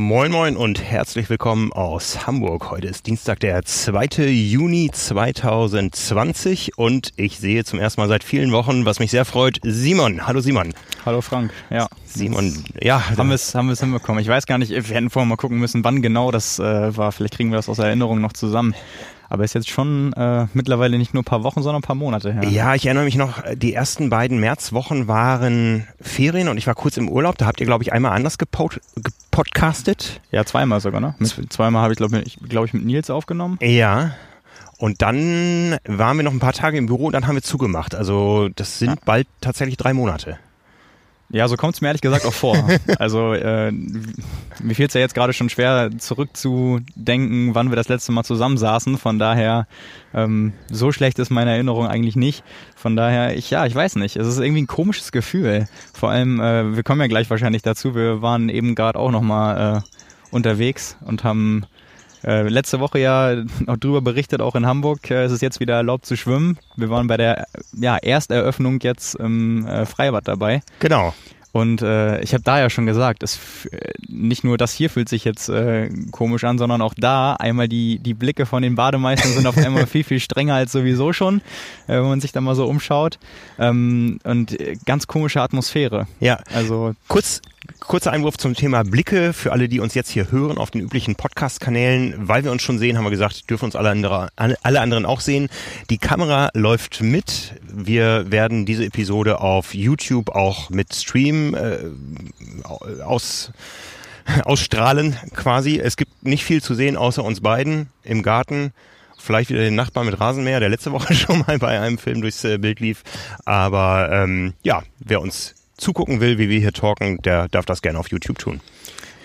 Moin Moin und herzlich willkommen aus Hamburg. Heute ist Dienstag, der 2. Juni 2020 und ich sehe zum ersten Mal seit vielen Wochen, was mich sehr freut, Simon. Hallo Simon. Hallo Frank, ja. Simon, ja. Haben wir es haben wir's hinbekommen. Ich weiß gar nicht, wir hätten vorher mal gucken müssen, wann genau das äh, war. Vielleicht kriegen wir das aus Erinnerung noch zusammen. Aber ist jetzt schon äh, mittlerweile nicht nur ein paar Wochen, sondern ein paar Monate her. Ja, ich erinnere mich noch, die ersten beiden Märzwochen waren Ferien und ich war kurz im Urlaub. Da habt ihr, glaube ich, einmal anders gepod gepodcastet. Ja, zweimal sogar, ne? Mit, zweimal habe ich, glaube ich, glaub ich, mit Nils aufgenommen. Ja. Und dann waren wir noch ein paar Tage im Büro und dann haben wir zugemacht. Also das sind ja. bald tatsächlich drei Monate. Ja, so kommt es mir ehrlich gesagt auch vor. Also äh, mir fiel es ja jetzt gerade schon schwer zurückzudenken, wann wir das letzte Mal zusammensaßen. Von daher, ähm, so schlecht ist meine Erinnerung eigentlich nicht. Von daher, ich ja, ich weiß nicht. Es ist irgendwie ein komisches Gefühl. Vor allem, äh, wir kommen ja gleich wahrscheinlich dazu. Wir waren eben gerade auch noch mal äh, unterwegs und haben äh, letzte Woche ja noch drüber berichtet, auch in Hamburg äh, ist es jetzt wieder erlaubt zu schwimmen. Wir waren bei der ja, Ersteröffnung jetzt im äh, Freibad dabei. Genau. Und äh, ich habe da ja schon gesagt, es, nicht nur das hier fühlt sich jetzt äh, komisch an, sondern auch da einmal die, die Blicke von den Bademeistern sind auf einmal viel, viel strenger als sowieso schon, äh, wenn man sich da mal so umschaut. Ähm, und äh, ganz komische Atmosphäre. Ja, also kurz Kurzer Einwurf zum Thema Blicke für alle, die uns jetzt hier hören auf den üblichen Podcast-Kanälen. Weil wir uns schon sehen, haben wir gesagt, dürfen uns alle, andere, alle anderen auch sehen. Die Kamera läuft mit. Wir werden diese Episode auf YouTube auch mit Stream äh, aus, ausstrahlen quasi. Es gibt nicht viel zu sehen außer uns beiden im Garten vielleicht wieder den Nachbarn mit Rasenmäher, der letzte Woche schon mal bei einem Film durchs äh, Bild lief. Aber ähm, ja, wer uns zugucken will, wie wir hier talken, der darf das gerne auf YouTube tun.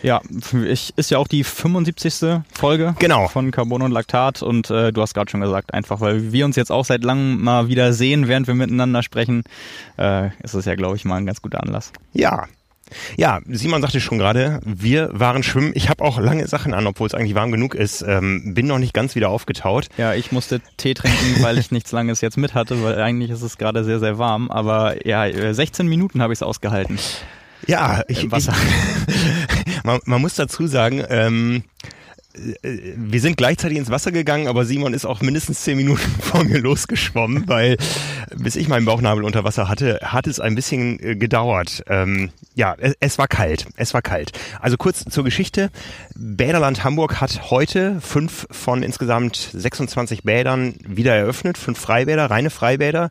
Ja, ich, ist ja auch die 75. Folge genau. von Carbon und Laktat und äh, du hast gerade schon gesagt, einfach weil wir uns jetzt auch seit langem mal wieder sehen, während wir miteinander sprechen, äh, ist es ja, glaube ich, mal ein ganz guter Anlass. Ja, ja, Simon sagte schon gerade, wir waren schwimmen. Ich habe auch lange Sachen an, obwohl es eigentlich warm genug ist. Ähm, bin noch nicht ganz wieder aufgetaut. Ja, ich musste Tee trinken, weil ich nichts Langes jetzt mit hatte, weil eigentlich ist es gerade sehr, sehr warm. Aber ja, 16 Minuten habe ich es ausgehalten. Ja, ich, Wasser. Ich, man, man, muss dazu sagen, ähm, äh, wir sind gleichzeitig ins Wasser gegangen, aber Simon ist auch mindestens zehn Minuten vor mir losgeschwommen, weil bis ich meinen Bauchnabel unter Wasser hatte, hat es ein bisschen äh, gedauert. Ähm, ja, es, es, war kalt. Es war kalt. Also kurz zur Geschichte. Bäderland Hamburg hat heute fünf von insgesamt 26 Bädern wieder eröffnet. Fünf Freibäder, reine Freibäder.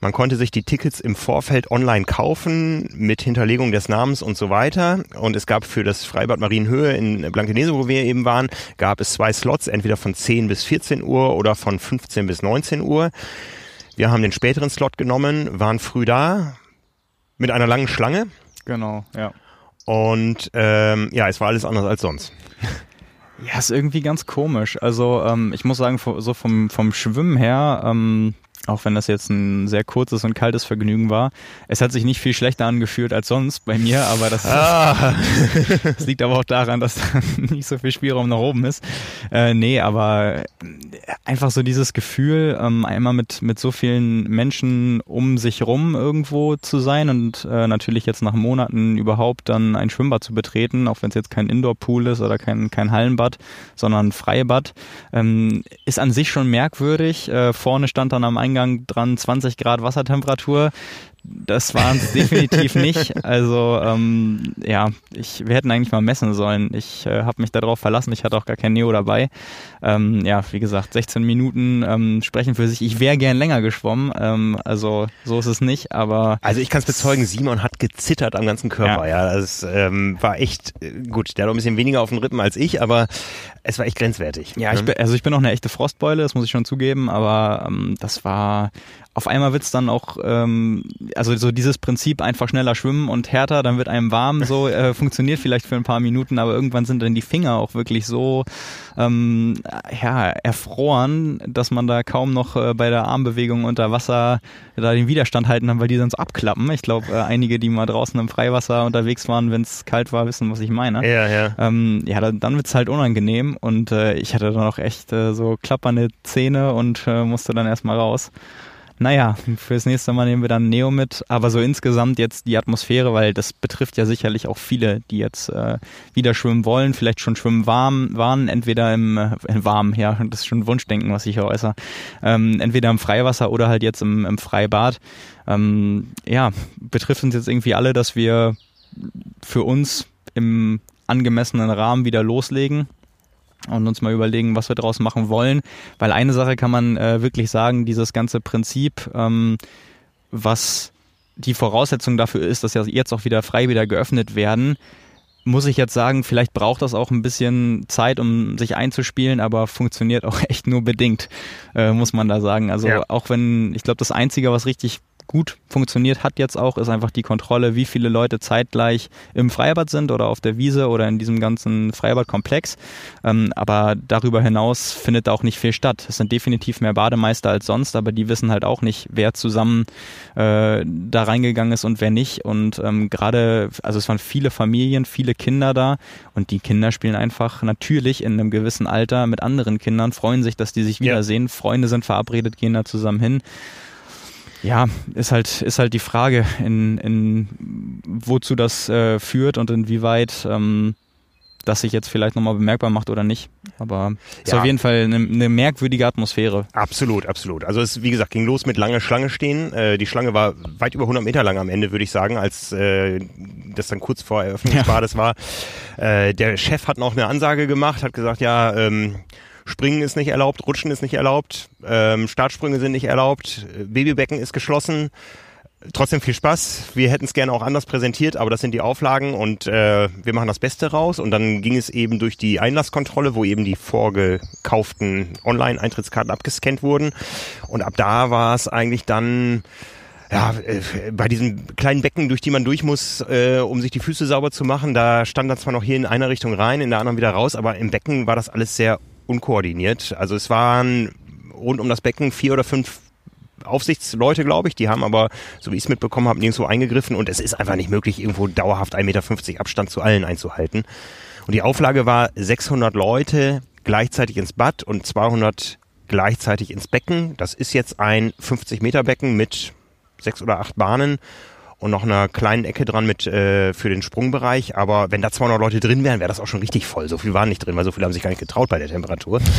Man konnte sich die Tickets im Vorfeld online kaufen mit Hinterlegung des Namens und so weiter. Und es gab für das Freibad Marienhöhe in Blankenese, wo wir eben waren, gab es zwei Slots, entweder von 10 bis 14 Uhr oder von 15 bis 19 Uhr. Wir haben den späteren Slot genommen, waren früh da mit einer langen Schlange. Genau, ja. Und ähm, ja, es war alles anders als sonst. Ja, ist irgendwie ganz komisch. Also ähm, ich muss sagen, so vom, vom Schwimmen her, ähm, auch wenn das jetzt ein sehr kurzes und kaltes Vergnügen war. Es hat sich nicht viel schlechter angefühlt als sonst bei mir, aber das, ah. das liegt aber auch daran, dass da nicht so viel Spielraum nach oben ist. Äh, nee, aber einfach so dieses Gefühl, ähm, einmal mit, mit so vielen Menschen um sich rum irgendwo zu sein und äh, natürlich jetzt nach Monaten überhaupt dann ein Schwimmbad zu betreten, auch wenn es jetzt kein Indoor-Pool ist oder kein, kein Hallenbad, sondern ein Freibad, ähm, ist an sich schon merkwürdig. Äh, vorne stand dann am Eingang Eingang dran 20 Grad Wassertemperatur. Das waren es definitiv nicht. Also ähm, ja, ich, wir hätten eigentlich mal messen sollen. Ich äh, habe mich darauf verlassen. Ich hatte auch gar kein Neo dabei. Ähm, ja, wie gesagt, 16 Minuten ähm, sprechen für sich. Ich wäre gern länger geschwommen. Ähm, also so ist es nicht. Aber also ich kann es bezeugen. Simon hat gezittert am ganzen Körper. Ja, ja das ähm, war echt äh, gut. Der hat auch ein bisschen weniger auf den Rippen als ich, aber es war echt grenzwertig. Ja, ich ne? bin, also ich bin noch eine echte Frostbeule. Das muss ich schon zugeben. Aber ähm, das war auf einmal wird's dann auch, ähm, also so dieses Prinzip einfach schneller schwimmen und härter, dann wird einem warm, so äh, funktioniert vielleicht für ein paar Minuten, aber irgendwann sind dann die Finger auch wirklich so ähm, ja, erfroren, dass man da kaum noch äh, bei der Armbewegung unter Wasser da den Widerstand halten kann, weil die sonst abklappen. Ich glaube, äh, einige, die mal draußen im Freiwasser unterwegs waren, wenn es kalt war, wissen, was ich meine. Ja, ja. Ähm, ja, dann, dann wird's halt unangenehm und äh, ich hatte dann auch echt äh, so klappernde Zähne und äh, musste dann erstmal raus. Naja, fürs nächste Mal nehmen wir dann Neo mit. Aber so insgesamt jetzt die Atmosphäre, weil das betrifft ja sicherlich auch viele, die jetzt äh, wieder schwimmen wollen, vielleicht schon schwimmen warm waren, entweder im äh, warm, ja, das ist schon Wunschdenken, was ich hier äußere, ähm, entweder im Freiwasser oder halt jetzt im, im Freibad. Ähm, ja, betrifft uns jetzt irgendwie alle, dass wir für uns im angemessenen Rahmen wieder loslegen und uns mal überlegen, was wir daraus machen wollen. Weil eine Sache kann man äh, wirklich sagen, dieses ganze Prinzip, ähm, was die Voraussetzung dafür ist, dass ja jetzt auch wieder frei wieder geöffnet werden, muss ich jetzt sagen, vielleicht braucht das auch ein bisschen Zeit, um sich einzuspielen, aber funktioniert auch echt nur bedingt, äh, muss man da sagen. Also ja. auch wenn, ich glaube, das Einzige, was richtig gut funktioniert hat jetzt auch, ist einfach die Kontrolle, wie viele Leute zeitgleich im Freibad sind oder auf der Wiese oder in diesem ganzen Freibadkomplex. Ähm, aber darüber hinaus findet da auch nicht viel statt. Es sind definitiv mehr Bademeister als sonst, aber die wissen halt auch nicht, wer zusammen äh, da reingegangen ist und wer nicht. Und ähm, gerade, also es waren viele Familien, viele Kinder da und die Kinder spielen einfach natürlich in einem gewissen Alter mit anderen Kindern, freuen sich, dass die sich wiedersehen. Ja. Freunde sind verabredet, gehen da zusammen hin. Ja, ist halt, ist halt die Frage, in, in wozu das äh, führt und inwieweit ähm, das sich jetzt vielleicht nochmal bemerkbar macht oder nicht. Aber es ja. ist auf jeden Fall eine, eine, merkwürdige Atmosphäre. Absolut, absolut. Also es, wie gesagt, ging los mit lange Schlange stehen. Äh, die Schlange war weit über 100 Meter lang am Ende, würde ich sagen, als äh, das dann kurz vor Eröffnung ja. war. Das war, äh, der Chef hat noch eine Ansage gemacht, hat gesagt, ja, ähm, Springen ist nicht erlaubt, Rutschen ist nicht erlaubt, ähm, Startsprünge sind nicht erlaubt, Babybecken ist geschlossen. Trotzdem viel Spaß. Wir hätten es gerne auch anders präsentiert, aber das sind die Auflagen und äh, wir machen das Beste raus. Und dann ging es eben durch die Einlasskontrolle, wo eben die vorgekauften Online-Eintrittskarten abgescannt wurden. Und ab da war es eigentlich dann ja, äh, bei diesen kleinen Becken, durch die man durch muss, äh, um sich die Füße sauber zu machen, da stand dann zwar noch hier in einer Richtung rein, in der anderen wieder raus, aber im Becken war das alles sehr unkoordiniert. Also es waren rund um das Becken vier oder fünf Aufsichtsleute, glaube ich, die haben aber, so wie ich es mitbekommen habe, nirgendwo eingegriffen und es ist einfach nicht möglich, irgendwo dauerhaft 1,50 Meter Abstand zu allen einzuhalten. Und die Auflage war 600 Leute gleichzeitig ins Bad und 200 gleichzeitig ins Becken. Das ist jetzt ein 50 Meter Becken mit sechs oder acht Bahnen und noch einer kleinen Ecke dran mit äh, für den Sprungbereich. Aber wenn da 200 Leute drin wären, wäre das auch schon richtig voll. So viel waren nicht drin, weil so viele haben sich gar nicht getraut bei der Temperatur.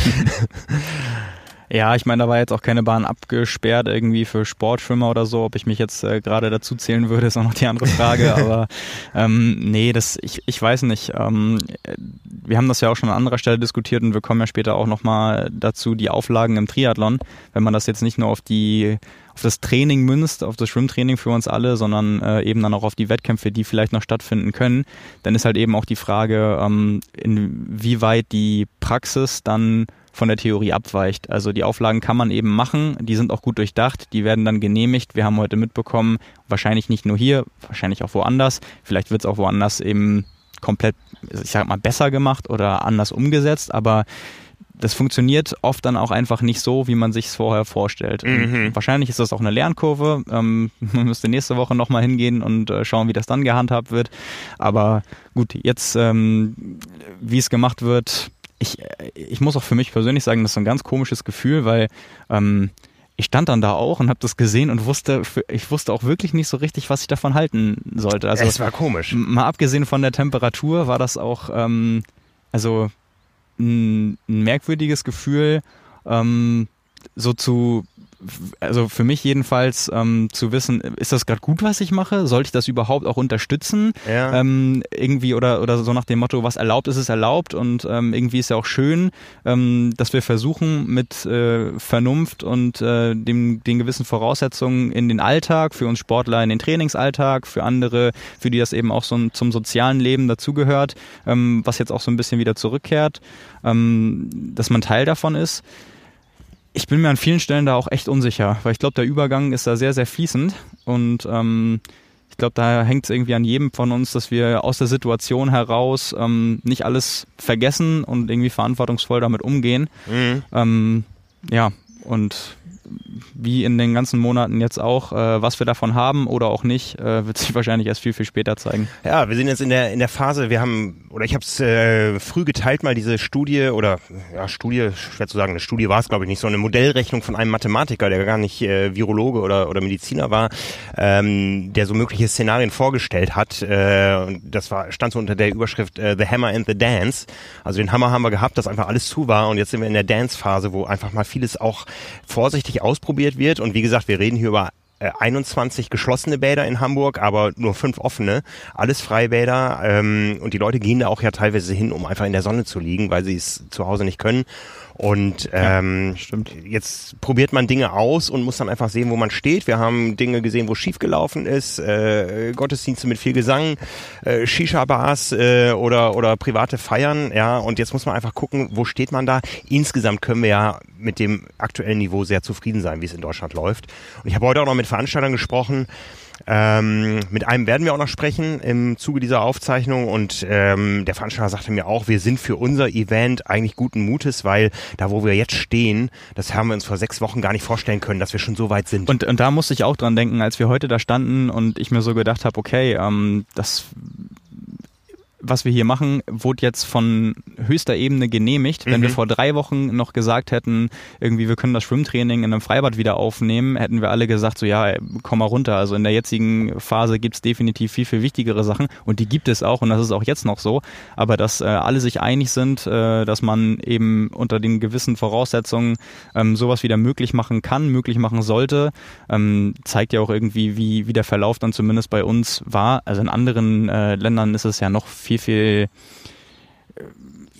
Ja, ich meine, da war jetzt auch keine Bahn abgesperrt irgendwie für Sportschwimmer oder so. Ob ich mich jetzt äh, gerade dazu zählen würde, ist auch noch die andere Frage. Aber ähm, nee, das ich, ich weiß nicht. Ähm, wir haben das ja auch schon an anderer Stelle diskutiert und wir kommen ja später auch nochmal dazu, die Auflagen im Triathlon. Wenn man das jetzt nicht nur auf die auf das Training münzt, auf das Schwimmtraining für uns alle, sondern äh, eben dann auch auf die Wettkämpfe, die vielleicht noch stattfinden können, dann ist halt eben auch die Frage, ähm, inwieweit die Praxis dann von der Theorie abweicht. Also die Auflagen kann man eben machen, die sind auch gut durchdacht, die werden dann genehmigt. Wir haben heute mitbekommen, wahrscheinlich nicht nur hier, wahrscheinlich auch woanders, vielleicht wird es auch woanders eben komplett, ich sag mal, besser gemacht oder anders umgesetzt, aber das funktioniert oft dann auch einfach nicht so, wie man sich es vorher vorstellt. Mhm. Wahrscheinlich ist das auch eine Lernkurve. Ähm, man müsste nächste Woche nochmal hingehen und äh, schauen, wie das dann gehandhabt wird. Aber gut, jetzt, ähm, wie es gemacht wird, ich, ich muss auch für mich persönlich sagen, das ist ein ganz komisches Gefühl, weil ähm, ich stand dann da auch und habe das gesehen und wusste, ich wusste auch wirklich nicht so richtig, was ich davon halten sollte. Also, es war komisch. Mal abgesehen von der Temperatur war das auch, ähm, also ein, ein merkwürdiges Gefühl, ähm, so zu also für mich jedenfalls ähm, zu wissen, ist das gerade gut, was ich mache? Sollte ich das überhaupt auch unterstützen? Ja. Ähm, irgendwie oder, oder so nach dem Motto, was erlaubt ist, ist erlaubt und ähm, irgendwie ist ja auch schön, ähm, dass wir versuchen mit äh, Vernunft und äh, dem, den gewissen Voraussetzungen in den Alltag, für uns Sportler in den Trainingsalltag, für andere, für die das eben auch so ein, zum sozialen Leben dazugehört, ähm, was jetzt auch so ein bisschen wieder zurückkehrt, ähm, dass man Teil davon ist ich bin mir an vielen Stellen da auch echt unsicher, weil ich glaube, der Übergang ist da sehr, sehr fließend und ähm, ich glaube, da hängt es irgendwie an jedem von uns, dass wir aus der Situation heraus ähm, nicht alles vergessen und irgendwie verantwortungsvoll damit umgehen. Mhm. Ähm, ja, und wie in den ganzen Monaten jetzt auch, äh, was wir davon haben oder auch nicht, äh, wird sich wahrscheinlich erst viel, viel später zeigen. Ja, wir sind jetzt in der in der Phase, wir haben, oder ich habe es äh, früh geteilt, mal diese Studie, oder ja, Studie, schwer zu sagen, eine Studie war es, glaube ich, nicht, so eine Modellrechnung von einem Mathematiker, der gar nicht äh, Virologe oder, oder Mediziner war, ähm, der so mögliche Szenarien vorgestellt hat. Äh, und das war, stand so unter der Überschrift äh, The Hammer and the Dance. Also den Hammer haben wir gehabt, dass einfach alles zu war und jetzt sind wir in der Dance-Phase, wo einfach mal vieles auch vorsichtig ausprobiert wird. Und wie gesagt, wir reden hier über 21 äh, geschlossene Bäder in Hamburg, aber nur fünf offene. Alles Freibäder. Ähm, und die Leute gehen da auch ja teilweise hin, um einfach in der Sonne zu liegen, weil sie es zu Hause nicht können. Und ähm, ja, jetzt probiert man Dinge aus und muss dann einfach sehen, wo man steht. Wir haben Dinge gesehen, wo schief gelaufen ist, äh, Gottesdienste mit viel Gesang, äh, Shisha-Bars äh, oder, oder private Feiern. Ja, und jetzt muss man einfach gucken, wo steht man da. Insgesamt können wir ja mit dem aktuellen Niveau sehr zufrieden sein, wie es in Deutschland läuft. Und ich habe heute auch noch mit Veranstaltern gesprochen, ähm, mit einem werden wir auch noch sprechen im Zuge dieser Aufzeichnung und ähm, der Veranstalter sagte mir auch, wir sind für unser Event eigentlich guten Mutes, weil da, wo wir jetzt stehen, das haben wir uns vor sechs Wochen gar nicht vorstellen können, dass wir schon so weit sind. Und, und da musste ich auch dran denken, als wir heute da standen und ich mir so gedacht habe, okay, ähm, das was wir hier machen, wurde jetzt von höchster Ebene genehmigt. Wenn mhm. wir vor drei Wochen noch gesagt hätten, irgendwie wir können das Schwimmtraining in einem Freibad wieder aufnehmen, hätten wir alle gesagt, so ja, komm mal runter. Also in der jetzigen Phase gibt's definitiv viel, viel wichtigere Sachen und die gibt es auch und das ist auch jetzt noch so. Aber dass äh, alle sich einig sind, äh, dass man eben unter den gewissen Voraussetzungen ähm, sowas wieder möglich machen kann, möglich machen sollte, ähm, zeigt ja auch irgendwie, wie, wie der Verlauf dann zumindest bei uns war. Also in anderen äh, Ländern ist es ja noch viel viel, viel äh,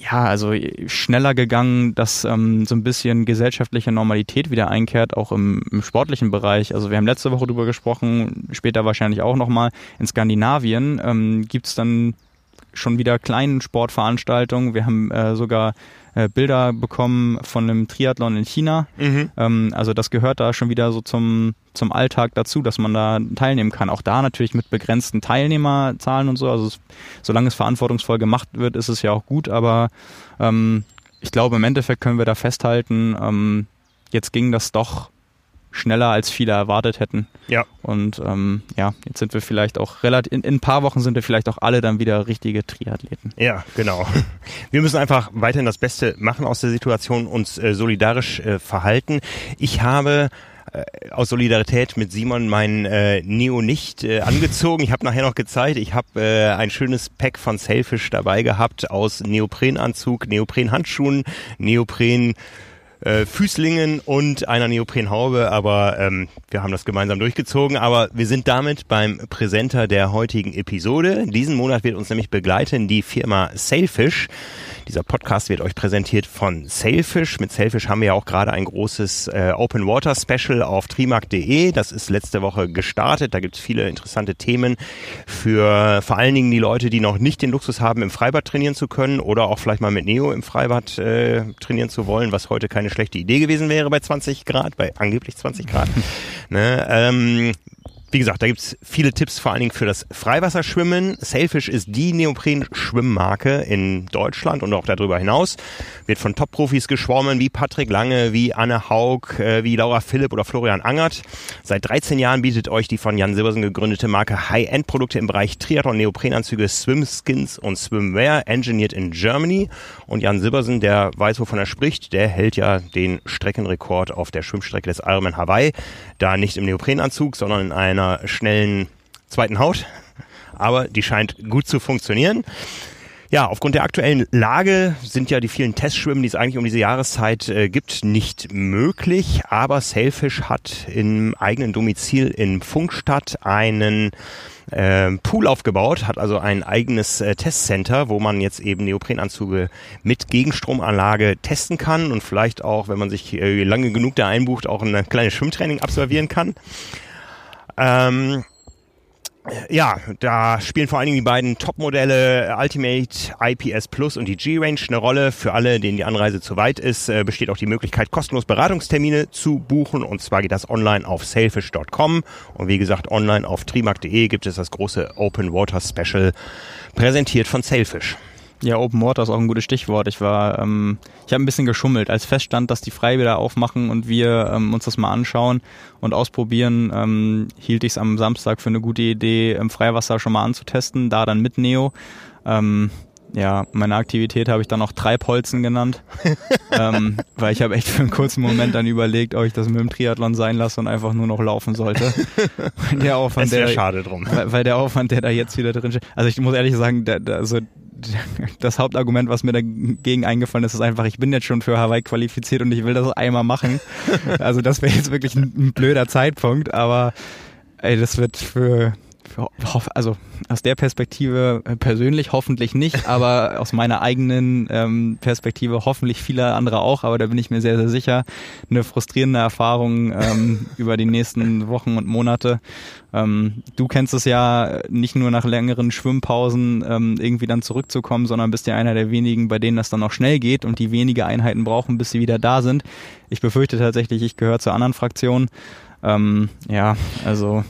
ja, also schneller gegangen, dass ähm, so ein bisschen gesellschaftliche Normalität wieder einkehrt, auch im, im sportlichen Bereich. Also wir haben letzte Woche drüber gesprochen, später wahrscheinlich auch nochmal. In Skandinavien ähm, gibt dann schon wieder kleinen Sportveranstaltungen. Wir haben äh, sogar äh, Bilder bekommen von einem Triathlon in China. Mhm. Ähm, also das gehört da schon wieder so zum, zum Alltag dazu, dass man da teilnehmen kann. Auch da natürlich mit begrenzten Teilnehmerzahlen und so. Also es, solange es verantwortungsvoll gemacht wird, ist es ja auch gut. Aber ähm, ich glaube, im Endeffekt können wir da festhalten, ähm, jetzt ging das doch schneller als viele erwartet hätten. Ja. Und ähm, ja, jetzt sind wir vielleicht auch relativ, in, in, ein paar Wochen sind wir vielleicht auch alle dann wieder richtige Triathleten. Ja, genau. Wir müssen einfach weiterhin das Beste machen aus der Situation, uns äh, solidarisch äh, verhalten. Ich habe äh, aus Solidarität mit Simon mein äh, Neo nicht äh, angezogen. Ich habe nachher noch gezeigt, ich habe äh, ein schönes Pack von Selfish dabei gehabt aus Neoprenanzug, Neoprenhandschuhen, Neopren äh, Füßlingen und einer Neoprenhaube, aber ähm, wir haben das gemeinsam durchgezogen. Aber wir sind damit beim Präsenter der heutigen Episode. Diesen Monat wird uns nämlich begleiten die Firma Sailfish. Dieser Podcast wird euch präsentiert von Sailfish. Mit Sailfish haben wir ja auch gerade ein großes äh, Open Water Special auf trimark.de. Das ist letzte Woche gestartet. Da gibt es viele interessante Themen für vor allen Dingen die Leute, die noch nicht den Luxus haben, im Freibad trainieren zu können oder auch vielleicht mal mit Neo im Freibad äh, trainieren zu wollen, was heute keine schlechte Idee gewesen wäre bei 20 Grad, bei angeblich 20 Grad. ne? ähm, wie gesagt, da gibt's viele Tipps, vor allen Dingen für das Freiwasserschwimmen. Sailfish ist die Neopren-Schwimmmarke in Deutschland und auch darüber hinaus. Wird von Top-Profis geschwommen, wie Patrick Lange, wie Anne Haug, äh, wie Laura Philipp oder Florian Angert. Seit 13 Jahren bietet euch die von Jan Silbersen gegründete Marke High-End-Produkte im Bereich Triathlon, Neoprenanzüge, Swimskins und Swimwear, engineered in Germany. Und Jan Silbersen, der weiß, wovon er spricht, der hält ja den Streckenrekord auf der Schwimmstrecke des Ironman Hawaii. Da nicht im Neoprenanzug, sondern in einer einer schnellen zweiten Haut. Aber die scheint gut zu funktionieren. Ja, aufgrund der aktuellen Lage sind ja die vielen Testschwimmen, die es eigentlich um diese Jahreszeit äh, gibt, nicht möglich. Aber Sailfish hat im eigenen Domizil in Funkstadt einen äh, Pool aufgebaut, hat also ein eigenes äh, Testcenter, wo man jetzt eben Neoprenanzüge mit Gegenstromanlage testen kann und vielleicht auch, wenn man sich äh, lange genug da einbucht, auch ein kleines Schwimmtraining absolvieren kann. Ähm, ja, da spielen vor allen Dingen die beiden Topmodelle Ultimate IPS Plus und die G-Range eine Rolle. Für alle, denen die Anreise zu weit ist, äh, besteht auch die Möglichkeit, kostenlos Beratungstermine zu buchen. Und zwar geht das online auf sailfish.com. Und wie gesagt, online auf trimark.de gibt es das große Open Water Special, präsentiert von Sailfish. Ja, Open Water ist auch ein gutes Stichwort. Ich war, ähm, ich habe ein bisschen geschummelt, als feststand, dass die Freibäder aufmachen und wir ähm, uns das mal anschauen und ausprobieren, ähm, hielt ich es am Samstag für eine gute Idee, im Freiwasser schon mal anzutesten, da dann mit Neo. Ähm, ja, meine Aktivität habe ich dann auch Treibholzen genannt, ähm, weil ich habe echt für einen kurzen Moment dann überlegt, ob ich das mit dem Triathlon sein lasse und einfach nur noch laufen sollte. der Aufwand, der, schade drum. Weil, weil, der Aufwand, der da jetzt wieder drin steht. Also ich muss ehrlich sagen, der, der, also das Hauptargument, was mir dagegen eingefallen ist, ist einfach, ich bin jetzt schon für Hawaii qualifiziert und ich will das einmal machen. Also das wäre jetzt wirklich ein, ein blöder Zeitpunkt, aber ey, das wird für also aus der Perspektive äh, persönlich hoffentlich nicht, aber aus meiner eigenen ähm, Perspektive hoffentlich viele andere auch, aber da bin ich mir sehr, sehr sicher, eine frustrierende Erfahrung ähm, über die nächsten Wochen und Monate. Ähm, du kennst es ja nicht nur nach längeren Schwimmpausen ähm, irgendwie dann zurückzukommen, sondern bist ja einer der wenigen, bei denen das dann auch schnell geht und die wenige Einheiten brauchen, bis sie wieder da sind. Ich befürchte tatsächlich, ich gehöre zur anderen Fraktion. Ähm, ja, also.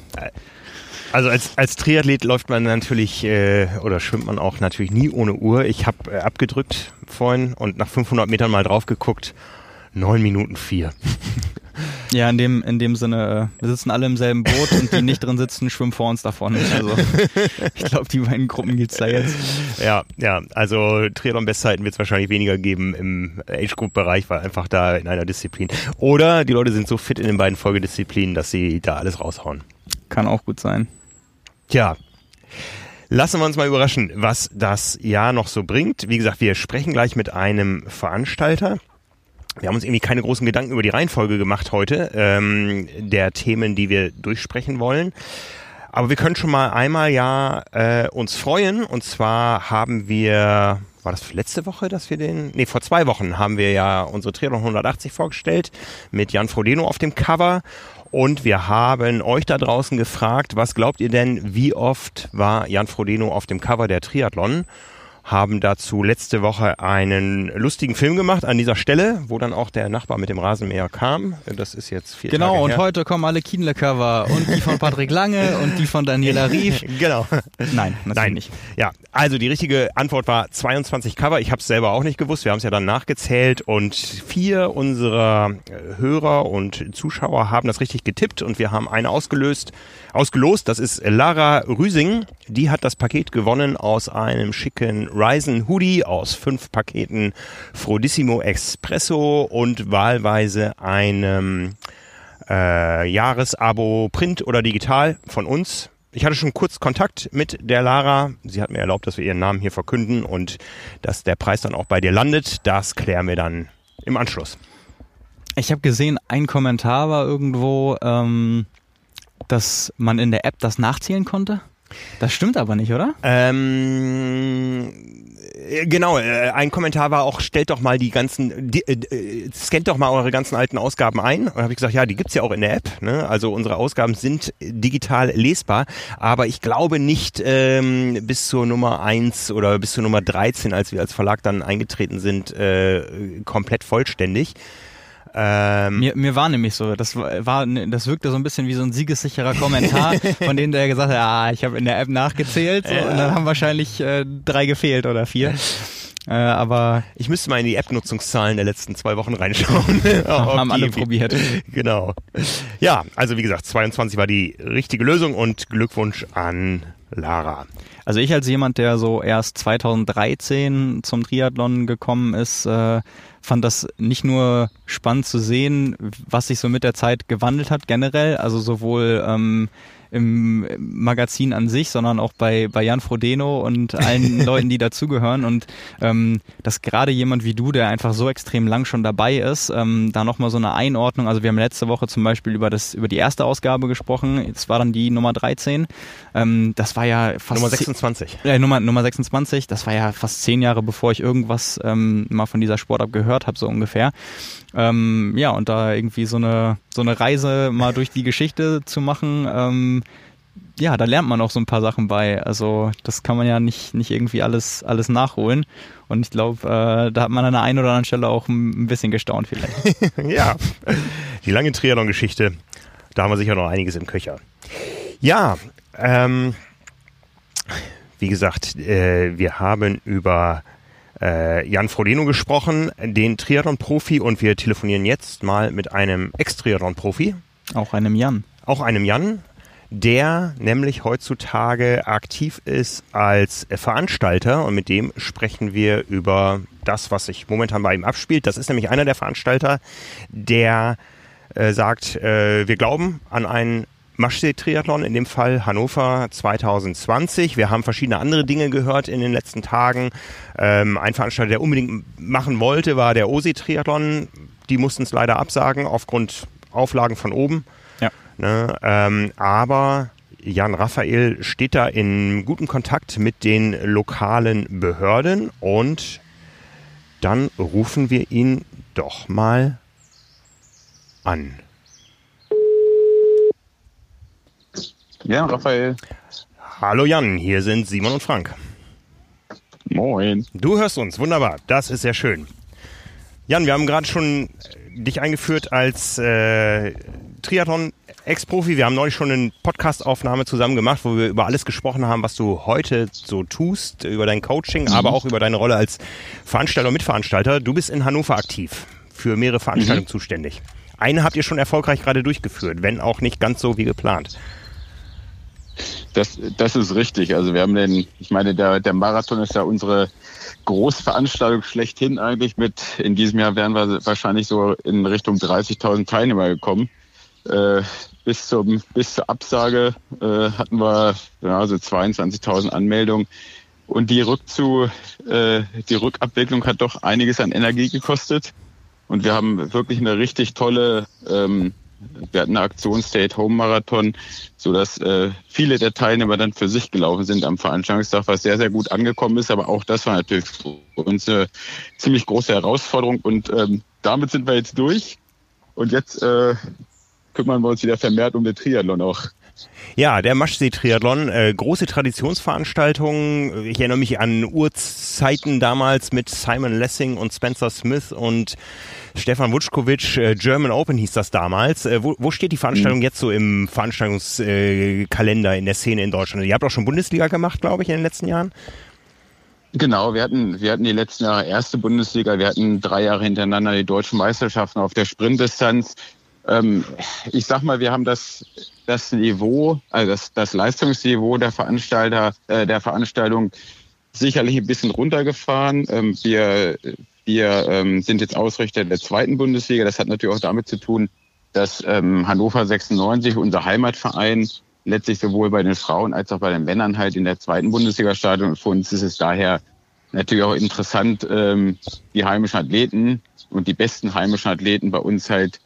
Also als, als Triathlet läuft man natürlich äh, oder schwimmt man auch natürlich nie ohne Uhr. Ich habe äh, abgedrückt vorhin und nach 500 Metern mal drauf geguckt. Neun Minuten vier. Ja, in dem, in dem Sinne, äh, wir sitzen alle im selben Boot und die nicht drin sitzen, schwimmen vor uns davon. Also ich glaube, die beiden Gruppen gibt's da jetzt. Ja, ja, also Triathlon-Bestzeiten wird es wahrscheinlich weniger geben im Age-Group-Bereich, weil einfach da in einer Disziplin. Oder die Leute sind so fit in den beiden Folgedisziplinen, dass sie da alles raushauen. Kann auch gut sein. Tja, lassen wir uns mal überraschen, was das Jahr noch so bringt. Wie gesagt, wir sprechen gleich mit einem Veranstalter. Wir haben uns irgendwie keine großen Gedanken über die Reihenfolge gemacht heute, ähm, der Themen, die wir durchsprechen wollen. Aber wir können schon mal einmal ja äh, uns freuen. Und zwar haben wir, war das letzte Woche, dass wir den, nee, vor zwei Wochen haben wir ja unsere Triathlon 180 vorgestellt mit Jan Frodeno auf dem Cover. Und wir haben euch da draußen gefragt, was glaubt ihr denn, wie oft war Jan Frodeno auf dem Cover der Triathlon? Haben dazu letzte Woche einen lustigen Film gemacht an dieser Stelle, wo dann auch der Nachbar mit dem Rasenmäher kam. Das ist jetzt vier Genau, Tage und her. heute kommen alle Kienle-Cover und die von Patrick Lange und die von Daniela Rief. genau. Nein, natürlich Nein. nicht. Ja, also die richtige Antwort war 22 Cover. Ich habe es selber auch nicht gewusst. Wir haben es ja dann nachgezählt und vier unserer äh, Hörer und Zuschauer haben das richtig getippt und wir haben eine ausgelöst, ausgelost. Das ist Lara Rüsing. Die hat das Paket gewonnen aus einem schicken Ryzen Hoodie aus fünf Paketen Frodissimo Espresso und wahlweise einem äh, Jahresabo Print oder digital von uns. Ich hatte schon kurz Kontakt mit der Lara. Sie hat mir erlaubt, dass wir ihren Namen hier verkünden und dass der Preis dann auch bei dir landet. Das klären wir dann im Anschluss. Ich habe gesehen, ein Kommentar war irgendwo, ähm, dass man in der App das nachzählen konnte. Das stimmt aber nicht, oder? Ähm, äh, genau, äh, ein Kommentar war auch, stellt doch mal die ganzen, die, äh, scannt doch mal eure ganzen alten Ausgaben ein. Und habe ich gesagt, ja, die gibt's ja auch in der App. Ne? Also unsere Ausgaben sind digital lesbar, aber ich glaube nicht ähm, bis zur Nummer eins oder bis zur Nummer 13, als wir als Verlag dann eingetreten sind, äh, komplett vollständig. Ähm, Mir, mir war nämlich so, das war, das wirkte so ein bisschen wie so ein siegessicherer Kommentar, von dem der gesagt hat, ah, ich habe in der App nachgezählt so, und dann haben wahrscheinlich äh, drei gefehlt oder vier. Äh, aber ich müsste mal in die App-Nutzungszahlen der letzten zwei Wochen reinschauen. haben alle probiert. Genau. Ja, also wie gesagt, 22 war die richtige Lösung und Glückwunsch an Lara. Also ich als jemand, der so erst 2013 zum Triathlon gekommen ist, äh, fand das nicht nur spannend zu sehen, was sich so mit der Zeit gewandelt hat generell, also sowohl ähm, im Magazin an sich, sondern auch bei, bei Jan Frodeno und allen Leuten, die dazugehören. Und ähm, dass gerade jemand wie du, der einfach so extrem lang schon dabei ist, ähm, da nochmal so eine Einordnung. Also wir haben letzte Woche zum Beispiel über das über die erste Ausgabe gesprochen. Jetzt war dann die Nummer 13. Ähm, das war ja fast Nummer ze- 26. äh, Nummer, Nummer 26, das war ja fast zehn Jahre, bevor ich irgendwas ähm, mal von dieser Sportart gehört habe, so ungefähr. Ähm, ja, und da irgendwie so eine, so eine Reise mal durch die Geschichte zu machen, ähm, ja, da lernt man auch so ein paar Sachen bei. Also das kann man ja nicht, nicht irgendwie alles, alles nachholen. Und ich glaube, äh, da hat man an der einen oder anderen Stelle auch ein bisschen gestaunt vielleicht. ja, die lange Triathlon-Geschichte, da haben wir sicher noch einiges im Köcher. Ja, ähm, wie gesagt, äh, wir haben über äh, Jan Frodeno gesprochen, den Triathlon-Profi und wir telefonieren jetzt mal mit einem Ex-Triathlon-Profi. Auch einem Jan. Auch einem Jan, der nämlich heutzutage aktiv ist als Veranstalter und mit dem sprechen wir über das, was sich momentan bei ihm abspielt. Das ist nämlich einer der Veranstalter, der äh, sagt, äh, wir glauben an einen Maschsee-Triathlon, in dem Fall Hannover 2020. Wir haben verschiedene andere Dinge gehört in den letzten Tagen. Ähm, ein Veranstalter, der unbedingt machen wollte, war der OSE-Triathlon. Die mussten es leider absagen aufgrund Auflagen von oben. Ne, ähm, aber Jan Raphael steht da in gutem Kontakt mit den lokalen Behörden und dann rufen wir ihn doch mal an. Ja, Raphael. Hallo Jan, hier sind Simon und Frank. Moin. Du hörst uns, wunderbar, das ist sehr schön. Jan, wir haben gerade schon dich eingeführt als äh, Triathlon-Ex-Profi. Wir haben neulich schon eine Podcast-Aufnahme zusammen gemacht, wo wir über alles gesprochen haben, was du heute so tust, über dein Coaching, mhm. aber auch über deine Rolle als Veranstalter und Mitveranstalter. Du bist in Hannover aktiv, für mehrere Veranstaltungen mhm. zuständig. Eine habt ihr schon erfolgreich gerade durchgeführt, wenn auch nicht ganz so wie geplant. Das, das ist richtig. Also wir haben den, ich meine, der, der Marathon ist ja unsere Großveranstaltung schlechthin eigentlich mit, in diesem Jahr wären wir wahrscheinlich so in Richtung 30.000 Teilnehmer gekommen. Äh, bis, zum, bis zur Absage äh, hatten wir ja, so 22.000 Anmeldungen. Und die, Rückzu, äh, die Rückabwicklung hat doch einiges an Energie gekostet. Und wir haben wirklich eine richtig tolle ähm, wir hatten eine Aktion Stay Home Marathon, so dass äh, viele der Teilnehmer dann für sich gelaufen sind am Veranstaltungstag, was sehr, sehr gut angekommen ist. Aber auch das war natürlich für uns eine ziemlich große Herausforderung. Und ähm, damit sind wir jetzt durch. Und jetzt äh, kümmern wir uns wieder vermehrt um den Triathlon auch. Ja, der Maschsee-Triathlon, äh, große Traditionsveranstaltung. Ich erinnere mich an Urzeiten damals mit Simon Lessing und Spencer Smith und Stefan Wutschkowitsch, äh, German Open hieß das damals. Äh, wo, wo steht die Veranstaltung mhm. jetzt so im Veranstaltungskalender in der Szene in Deutschland? Ihr habt auch schon Bundesliga gemacht, glaube ich, in den letzten Jahren. Genau, wir hatten, wir hatten die letzten Jahre erste Bundesliga, wir hatten drei Jahre hintereinander die deutschen Meisterschaften auf der Sprintdistanz. Ähm, ich sag mal, wir haben das, das Niveau, also das, das Leistungsniveau der Veranstalter, äh, der Veranstaltung sicherlich ein bisschen runtergefahren. Ähm, wir wir ähm, sind jetzt Ausrichter der zweiten Bundesliga. Das hat natürlich auch damit zu tun, dass ähm, Hannover 96, unser Heimatverein, letztlich sowohl bei den Frauen als auch bei den Männern halt in der zweiten Bundesliga startet. Und für uns ist es daher natürlich auch interessant, ähm, die heimischen Athleten und die besten heimischen Athleten bei uns halt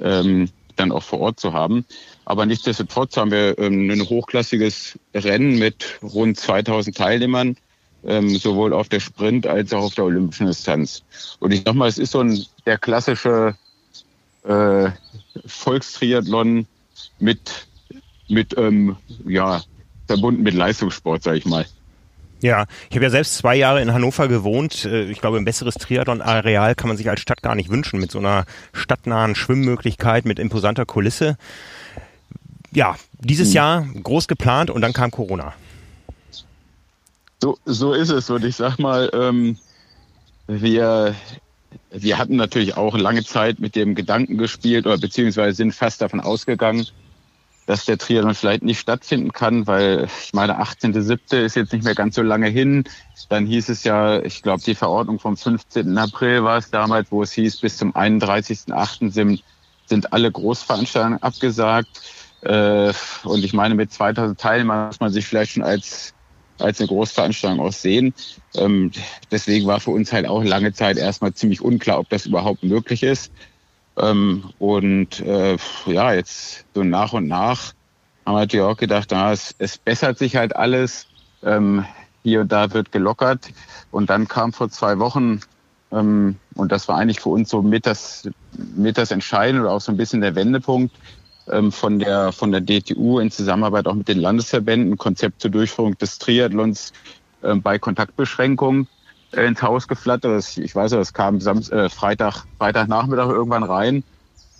ähm, dann auch vor Ort zu haben. Aber nichtsdestotrotz haben wir ähm, ein hochklassiges Rennen mit rund 2000 Teilnehmern ähm, sowohl auf der Sprint als auch auf der olympischen Distanz. Und ich sag mal, es ist so ein der klassische äh, Volkstriathlon mit mit ähm, ja verbunden mit Leistungssport, sag ich mal. Ja, ich habe ja selbst zwei Jahre in Hannover gewohnt. Äh, ich glaube, ein besseres Triathlon-Areal kann man sich als Stadt gar nicht wünschen, mit so einer stadtnahen Schwimmmöglichkeit, mit imposanter Kulisse. Ja, dieses hm. Jahr groß geplant und dann kam Corona. So, so ist es. Und ich sag mal, ähm, wir, wir hatten natürlich auch lange Zeit mit dem Gedanken gespielt oder beziehungsweise sind fast davon ausgegangen, dass der Triathlon vielleicht nicht stattfinden kann, weil ich meine, 18.7. ist jetzt nicht mehr ganz so lange hin. Dann hieß es ja, ich glaube, die Verordnung vom 15. April war es damals, wo es hieß, bis zum 31.8. sind, sind alle Großveranstaltungen abgesagt. Äh, und ich meine, mit 2000 Teilnehmern muss man sich vielleicht schon als als eine Großveranstaltung aussehen. Ähm, deswegen war für uns halt auch lange Zeit erstmal ziemlich unklar, ob das überhaupt möglich ist. Ähm, und äh, ja, jetzt so nach und nach haben wir natürlich auch gedacht, na, es, es bessert sich halt alles. Ähm, hier und da wird gelockert. Und dann kam vor zwei Wochen, ähm, und das war eigentlich für uns so mit das, mit das Entscheidende oder auch so ein bisschen der Wendepunkt, ähm, von der, von der DTU in Zusammenarbeit auch mit den Landesverbänden Konzept zur Durchführung des Triathlons äh, bei Kontaktbeschränkungen ins Haus geflattert. Ich weiß ja, das kam Samst, äh, Freitag, Freitagnachmittag irgendwann rein.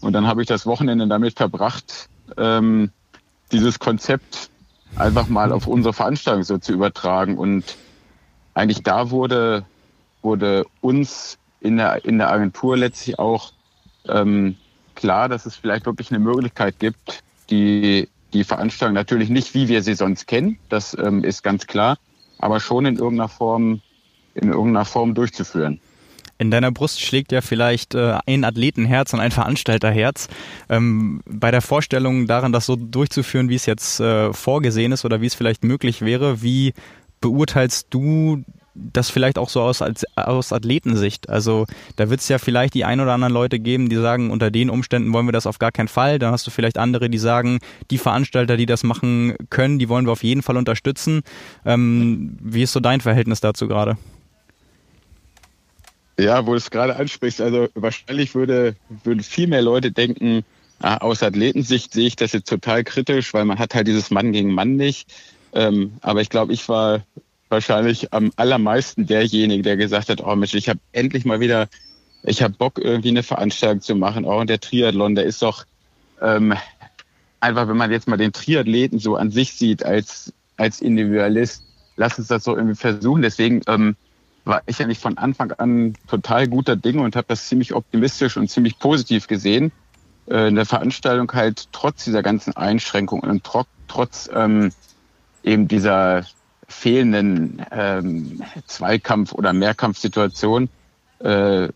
Und dann habe ich das Wochenende damit verbracht, ähm, dieses Konzept einfach mal auf unsere Veranstaltung so zu übertragen. Und eigentlich da wurde wurde uns in der, in der Agentur letztlich auch ähm, klar, dass es vielleicht wirklich eine Möglichkeit gibt, die, die Veranstaltung natürlich nicht, wie wir sie sonst kennen, das ähm, ist ganz klar, aber schon in irgendeiner Form, in irgendeiner Form durchzuführen. In deiner Brust schlägt ja vielleicht äh, ein Athletenherz und ein Veranstalterherz. Ähm, bei der Vorstellung daran, das so durchzuführen, wie es jetzt äh, vorgesehen ist oder wie es vielleicht möglich wäre, wie beurteilst du das vielleicht auch so aus, aus Athletensicht. Also da wird es ja vielleicht die ein oder anderen Leute geben, die sagen, unter den Umständen wollen wir das auf gar keinen Fall. Dann hast du vielleicht andere, die sagen, die Veranstalter, die das machen können, die wollen wir auf jeden Fall unterstützen. Ähm, wie ist so dein Verhältnis dazu gerade? Ja, wo du es gerade ansprichst, also wahrscheinlich würde, würden viel mehr Leute denken, ah, aus Athletensicht sehe ich das jetzt total kritisch, weil man hat halt dieses Mann gegen Mann nicht. Ähm, aber ich glaube, ich war wahrscheinlich am allermeisten derjenige, der gesagt hat, oh Mensch, ich habe endlich mal wieder, ich habe Bock, irgendwie eine Veranstaltung zu machen. Auch der Triathlon, der ist doch ähm, einfach, wenn man jetzt mal den Triathleten so an sich sieht als, als Individualist, lass uns das so irgendwie versuchen. Deswegen ähm, war ich nicht von Anfang an total guter Dinge und habe das ziemlich optimistisch und ziemlich positiv gesehen. Äh, eine Veranstaltung halt trotz dieser ganzen Einschränkungen und tro trotz ähm, eben dieser fehlenden ähm, Zweikampf- oder Mehrkampfsituation äh,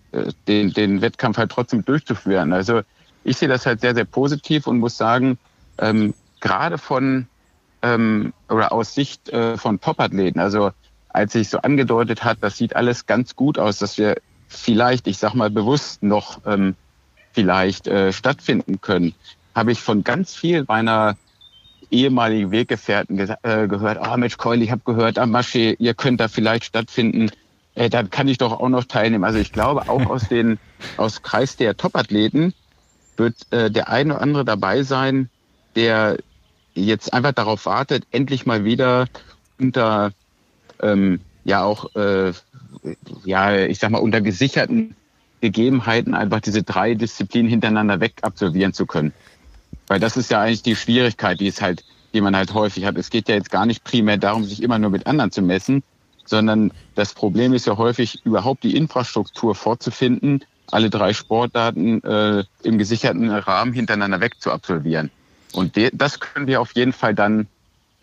den, den Wettkampf halt trotzdem durchzuführen. Also ich sehe das halt sehr, sehr positiv und muss sagen, ähm, gerade von ähm, oder aus Sicht äh, von Topathleten, also als sich so angedeutet hat, das sieht alles ganz gut aus, dass wir vielleicht, ich sag mal bewusst noch ähm, vielleicht äh, stattfinden können, habe ich von ganz viel meiner ehemaligen Weggefährten ge äh, gehört, ah oh, Mensch Keul, ich habe gehört, am Masche, ihr könnt da vielleicht stattfinden, äh, dann kann ich doch auch noch teilnehmen. Also ich glaube, auch aus den aus Kreis der Topathleten wird äh, der eine oder andere dabei sein, der jetzt einfach darauf wartet, endlich mal wieder unter ähm, ja auch, äh, ja, ich sag mal, unter gesicherten Gegebenheiten einfach diese drei Disziplinen hintereinander weg absolvieren zu können. Weil das ist ja eigentlich die Schwierigkeit, die es halt, die man halt häufig hat. Es geht ja jetzt gar nicht primär darum, sich immer nur mit anderen zu messen, sondern das Problem ist ja häufig überhaupt die Infrastruktur vorzufinden, alle drei Sportdaten äh, im gesicherten Rahmen hintereinander weg zu absolvieren. Und das können wir auf jeden Fall dann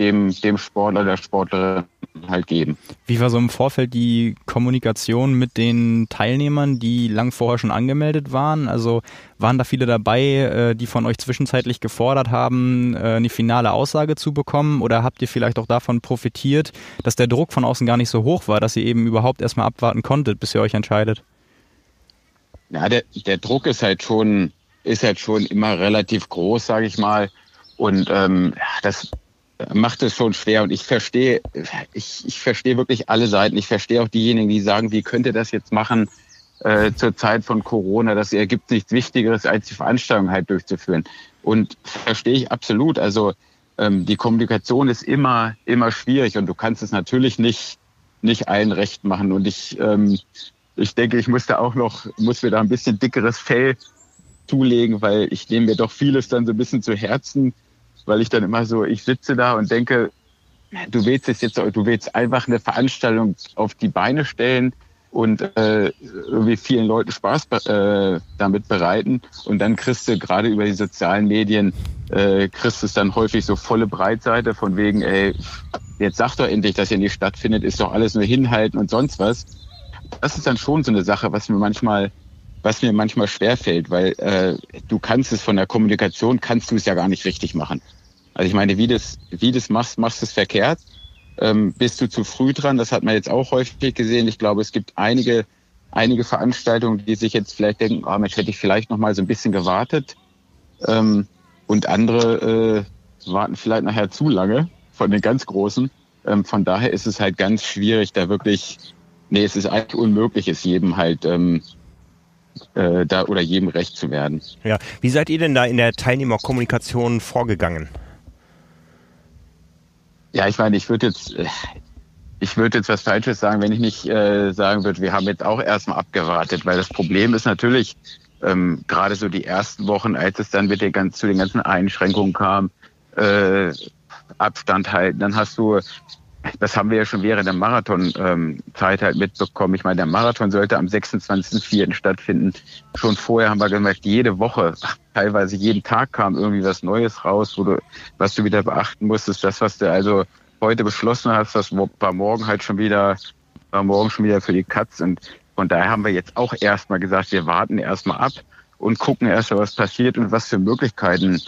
dem, dem Sportler, der Sportlerin halt geben. Wie war so im Vorfeld die Kommunikation mit den Teilnehmern, die lang vorher schon angemeldet waren? Also waren da viele dabei, äh, die von euch zwischenzeitlich gefordert haben, äh, eine finale Aussage zu bekommen? Oder habt ihr vielleicht auch davon profitiert, dass der Druck von außen gar nicht so hoch war, dass ihr eben überhaupt erstmal abwarten konntet, bis ihr euch entscheidet? Ja, der, der Druck ist halt schon, ist halt schon immer relativ groß, sage ich mal. Und ähm, das macht es schon schwer. Und ich verstehe, ich, ich verstehe wirklich alle Seiten. Ich verstehe auch diejenigen, die sagen, wie könnte das jetzt machen äh, zur Zeit von Corona? Das ergibt nichts Wichtigeres, als die Veranstaltung halt durchzuführen. Und verstehe ich absolut. Also ähm, die Kommunikation ist immer, immer schwierig und du kannst es natürlich nicht, nicht allen recht machen. Und ich, ähm, ich denke, ich muss da auch noch, muss mir da ein bisschen dickeres Fell zulegen, weil ich nehme mir doch vieles dann so ein bisschen zu Herzen weil ich dann immer so, ich sitze da und denke, du willst es jetzt, du willst einfach eine Veranstaltung auf die Beine stellen und äh, irgendwie vielen Leuten Spaß äh, damit bereiten. Und dann kriegst du gerade über die sozialen Medien, äh, kriegst du es dann häufig so volle Breitseite von wegen, ey, jetzt sag doch endlich, dass hier nicht stattfindet, ist doch alles nur hinhalten und sonst was. Das ist dann schon so eine Sache, was mir manchmal was mir manchmal schwerfällt, weil äh, du kannst es von der Kommunikation, kannst du es ja gar nicht richtig machen. Also ich meine, wie das, wie das machst, machst du es verkehrt. Ähm, bist du zu früh dran? Das hat man jetzt auch häufig gesehen. Ich glaube, es gibt einige, einige Veranstaltungen, die sich jetzt vielleicht denken, oh Mensch, hätte ich vielleicht noch mal so ein bisschen gewartet. Ähm, und andere äh, warten vielleicht nachher zu lange von den ganz Großen. Ähm, von daher ist es halt ganz schwierig, da wirklich, nee, es ist eigentlich unmöglich, es jedem halt ähm, äh, da oder jedem recht zu werden. Ja, wie seid ihr denn da in der Teilnehmerkommunikation vorgegangen? Ja, ich meine, ich würde jetzt, äh, ich würde jetzt was Falsches sagen, wenn ich nicht äh, sagen würde, wir haben jetzt auch erstmal abgewartet, weil das Problem ist natürlich, ähm, gerade so die ersten Wochen, als es dann mit den, zu den ganzen Einschränkungen kam, äh, Abstand halten, dann hast du das haben wir ja schon während der Marathonzeit ähm, halt mitbekommen. Ich meine, der Marathon sollte am 26.04. stattfinden. Schon vorher haben wir gemerkt, jede Woche, teilweise jeden Tag kam irgendwie was Neues raus, wo du, was du wieder beachten musstest. Das, was du also heute beschlossen hast, das war morgen halt schon wieder, war morgen schon wieder für die Katz. Und von daher haben wir jetzt auch erstmal gesagt, wir warten erstmal ab und gucken erst mal, was passiert und was für Möglichkeiten,